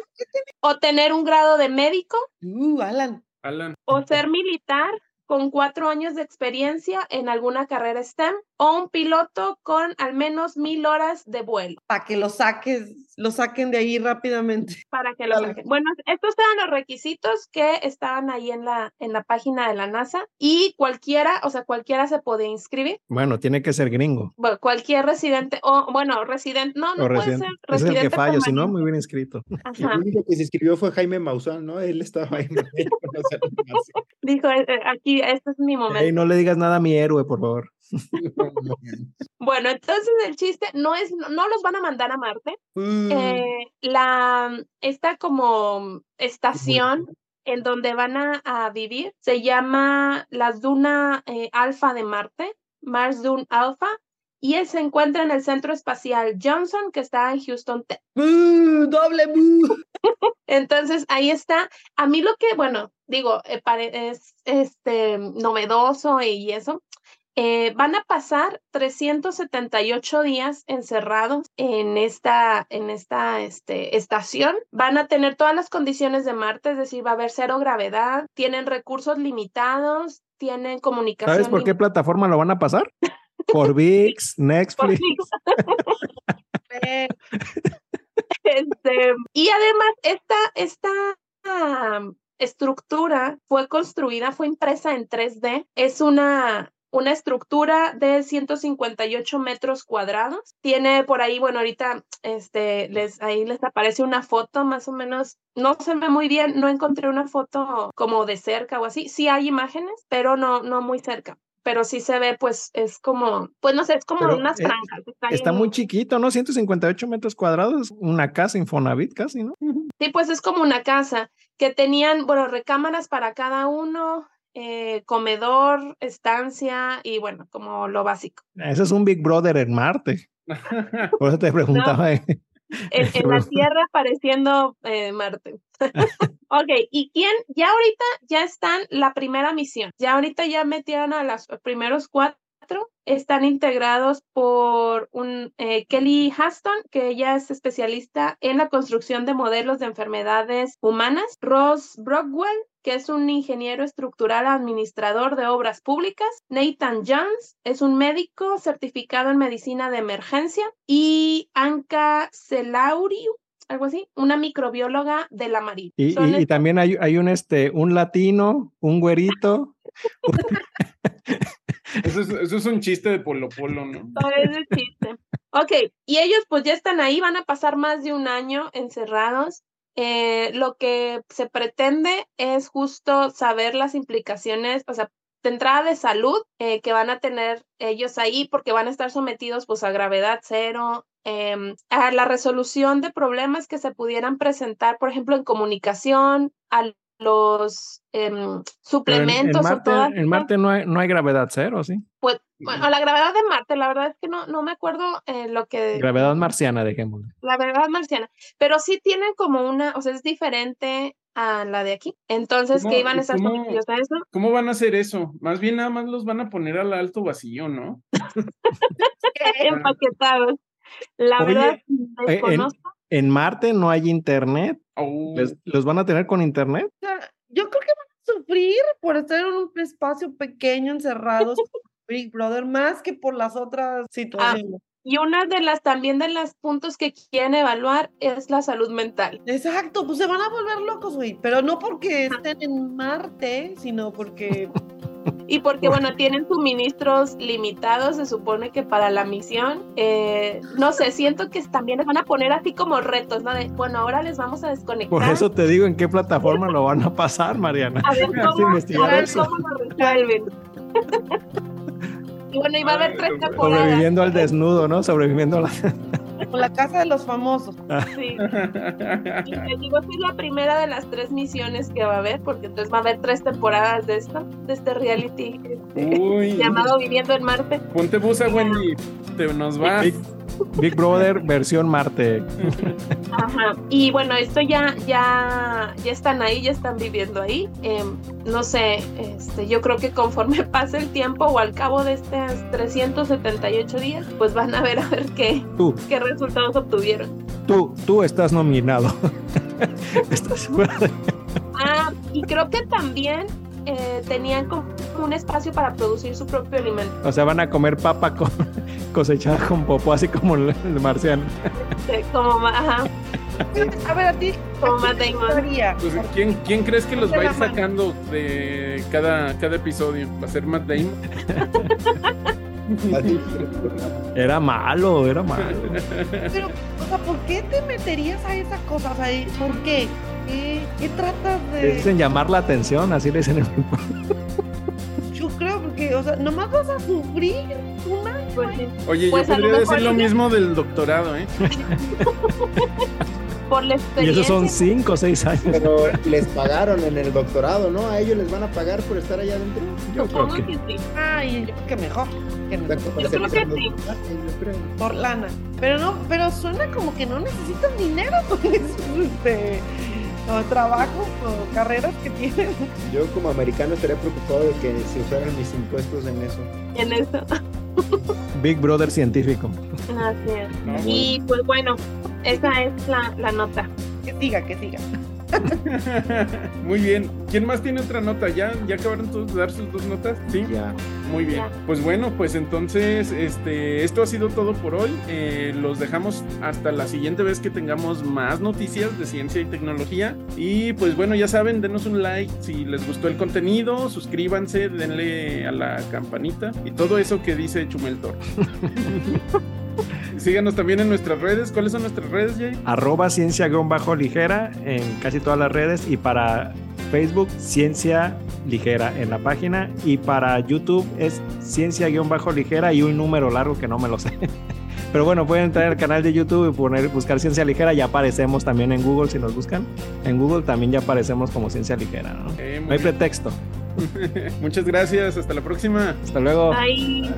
o tener un grado de médico, Uh, Alan. Alan, o ser militar con cuatro años de experiencia en alguna carrera STEM, o un piloto con al menos mil horas de vuelo. Para que lo saques, lo saquen de ahí rápidamente. <laughs> para que lo Vale. saquen. Bueno, estos eran los requisitos que estaban ahí en la, en la página de la NASA y cualquiera, o sea, cualquiera se puede inscribir. Bueno, tiene que ser gringo. Bueno, cualquier residente, o bueno, residente, no, no o puede residente. ser Ese es el residente que fallo, si no, muy bien inscrito. <laughs> El Ajá. único que se inscribió fue Jaime Maussan, ¿no? Él estaba ahí. Dijo, eh, este es mi momento. No le digas nada a mi héroe, por favor. <laughs> Bueno, entonces el chiste no es, no, no los van a mandar a Marte. Mm, Eh, la, esta como estación en donde van a, a vivir se llama las Duna eh, Alfa de Marte, Mars Dune Alpha, y él se encuentra en el Centro Espacial Johnson, que está en Houston, Texas. ¡Bú! ¡Doble bú! <laughs> Entonces, ahí está. A mí lo que, bueno, digo, eh, es este novedoso y eso. eh, van a pasar 378 días encerrados en esta, en esta este, estación. Van a tener todas las condiciones de Marte, es decir, va a haber cero gravedad, tienen recursos limitados, tienen comunicación. ¿Sabes por qué plataforma lo van a pasar? Por VIX, <laughs> Netflix. <laughs> Este, y además, esta, esta estructura fue construida, fue impresa en 3D. Es una, una estructura de 158 metros cuadrados. Tiene por ahí, bueno, ahorita este, les, ahí les aparece una foto más o menos. No se ve muy bien, no encontré una foto como de cerca o así. Sí hay imágenes, pero no, no muy cerca. Pero sí se ve, pues es como, pues no sé, es como Pero, unas eh, franjas. Está, muy chiquito, ¿no? 158 metros cuadrados, una casa Infonavit casi, ¿no? Sí, pues es como una casa que tenían, bueno, recámaras para cada uno, eh, comedor, estancia y bueno, como lo básico. Ese es un Big Brother en Marte. <laughs> Por eso te preguntaba. eh. En, la Tierra pareciendo eh, Marte. <laughs> ok, ¿y quién? Ya ahorita ya están la primera misión. Ya ahorita ya metieron a los primeros cuatro. Están integrados por un eh, Kelly Haston, que ella es especialista en la construcción de modelos de enfermedades humanas. Ross Brockwell, que es un ingeniero estructural administrador de obras públicas. Nathan Jones es un médico certificado en medicina de emergencia. Y Anka Selauriu, algo así, una microbióloga de la marina. Y, también hay, hay un, este, un latino, un güerito. <laughs> Eso es, eso es un chiste de Polo Polo, ¿no? <laughs> Todo ese chiste. Ok, y ellos pues ya están ahí, van a pasar más de un año encerrados. Eh, lo que se pretende es justo saber las implicaciones, o sea, de entrada de salud eh, que van a tener ellos ahí, porque van a estar sometidos pues a gravedad cero, em, a la resolución de problemas que se pudieran presentar, por ejemplo, en comunicación, a los em, Pero en, en suplementos o Marte, todas en Marte no, hay, no hay gravedad cero, ¿sí? pues, bueno, la gravedad de Marte, la verdad es que no, no me acuerdo eh, lo que... Gravedad marciana, dejémosle. La gravedad marciana, pero sí tienen como una, o sea, es diferente a la de aquí. Entonces, ¿Cómo- que iban a estar cómo- a eso. ¿Cómo van a hacer eso? Más bien nada más los van a poner al alto vacío, ¿no? <laughs> empaquetados. La Oye, verdad, eh, en- desconozco. En Marte no hay internet. Oh, ¿Les- ¿Los van a tener con internet? o sea, yo creo que van a sufrir por estar en un espacio pequeño, encerrados, <laughs> con Big Brother, más que por las otras situaciones. Y una de las, también de los puntos que quieren evaluar es la salud mental. Exacto, pues se van a volver locos, güey. Pero no porque estén en Marte, sino porque <laughs> Y porque, bueno, tienen suministros limitados, se supone que para la misión, eh, no sé, siento que también les van a poner así como retos, ¿no? De, bueno, ahora les vamos a desconectar. Por eso te digo en qué plataforma lo van a pasar, Mariana. a ver <laughs> cómo, a ver cómo lo resuelven. <laughs> y bueno, iba a haber tres temporadas. Sobreviviendo al desnudo, ¿no? Sobreviviendo a la... <laughs> con la casa de los famosos. Sí. <laughs> Y te digo, esta es la primera de las tres misiones que va a haber, porque entonces va a haber tres temporadas de esto, de este reality este, Uy, llamado Viviendo en Marte. ponte busa, Wendy. Te nos vas. Big, Brother versión Marte. Ajá. Y bueno, esto ya, ya, ya están ahí, ya están viviendo ahí. Em, no sé, este, yo creo que conforme <laughs> pase el tiempo o al cabo de estos 378 días, pues van a ver a ver qué, Tú, qué resultados obtuvieron. tú, tú estás nominado. <laughs> estás Ah, y creo que también eh, tenían como un espacio para producir su propio alimento. O sea, van a comer papa con- <laughs> cosechada con popó, así como el, el marciano. eh, Como, ajá, A ver, a ti, como ¿a Matt Damon. Pues, ¿quién, ¿Quién crees que los va a ir sacando de cada, cada episodio? ¿Va a ser Matt Damon? <laughs> Era malo, era malo. Pero, o sea, ¿por qué te meterías a esa cosa? O sea, ¿por qué? ¿Qué, qué tratas de...? dicen llamar la atención, así le dicen. en el- Yo creo, porque, o sea, nomás vas a sufrir una... Pues sí. Oye, Pues, yo podría decir lo mismo del doctorado, ¿eh? <laughs> por la Y experiencia. esos son cinco o seis años. Pero les pagaron en el doctorado, ¿no? A ellos les van a pagar por estar allá adentro. Yo creo que que sí. Ay, yo creo que mejor. Que Yo creo que sí. por lana. Pero no, pero suena como que no necesitan dinero <laughs> esos este, o trabajos o carreras que tienen. Yo como americano estaría preocupado de que se usaran mis impuestos en eso. En eso. Big Brother científico. Así es. No, Y pues bueno, esa es la, la nota. Que siga, que siga. <laughs> Muy bien. ¿Quién más tiene otra nota? ¿Ya, ya acabaron todos de dar sus dos notas? Sí. Ya. Muy bien. Ya. Pues bueno, pues entonces, este, esto ha sido todo por hoy. Eh, los dejamos hasta la siguiente vez que tengamos más noticias de ciencia y tecnología. Y pues bueno, ya saben, denos un like si les gustó el contenido, suscríbanse, denle a la campanita y todo eso que dice Chumeltor. <laughs> Síganos también en nuestras redes. ¿Cuáles son nuestras redes, Jay? Arroba ciencia guion bajo ligera en casi todas las redes y para Facebook ciencia ligera en la página y para YouTube es ciencia guion bajo ligera y un número largo que no me lo sé. <laughs> Pero bueno, pueden entrar al canal de YouTube y poner, buscar ciencia ligera. Ya aparecemos también en Google si nos buscan. En Google también ya aparecemos como ciencia ligera. ¿no? Hay bien. pretexto. <laughs> Muchas gracias. Hasta la próxima. Hasta luego. Ahí.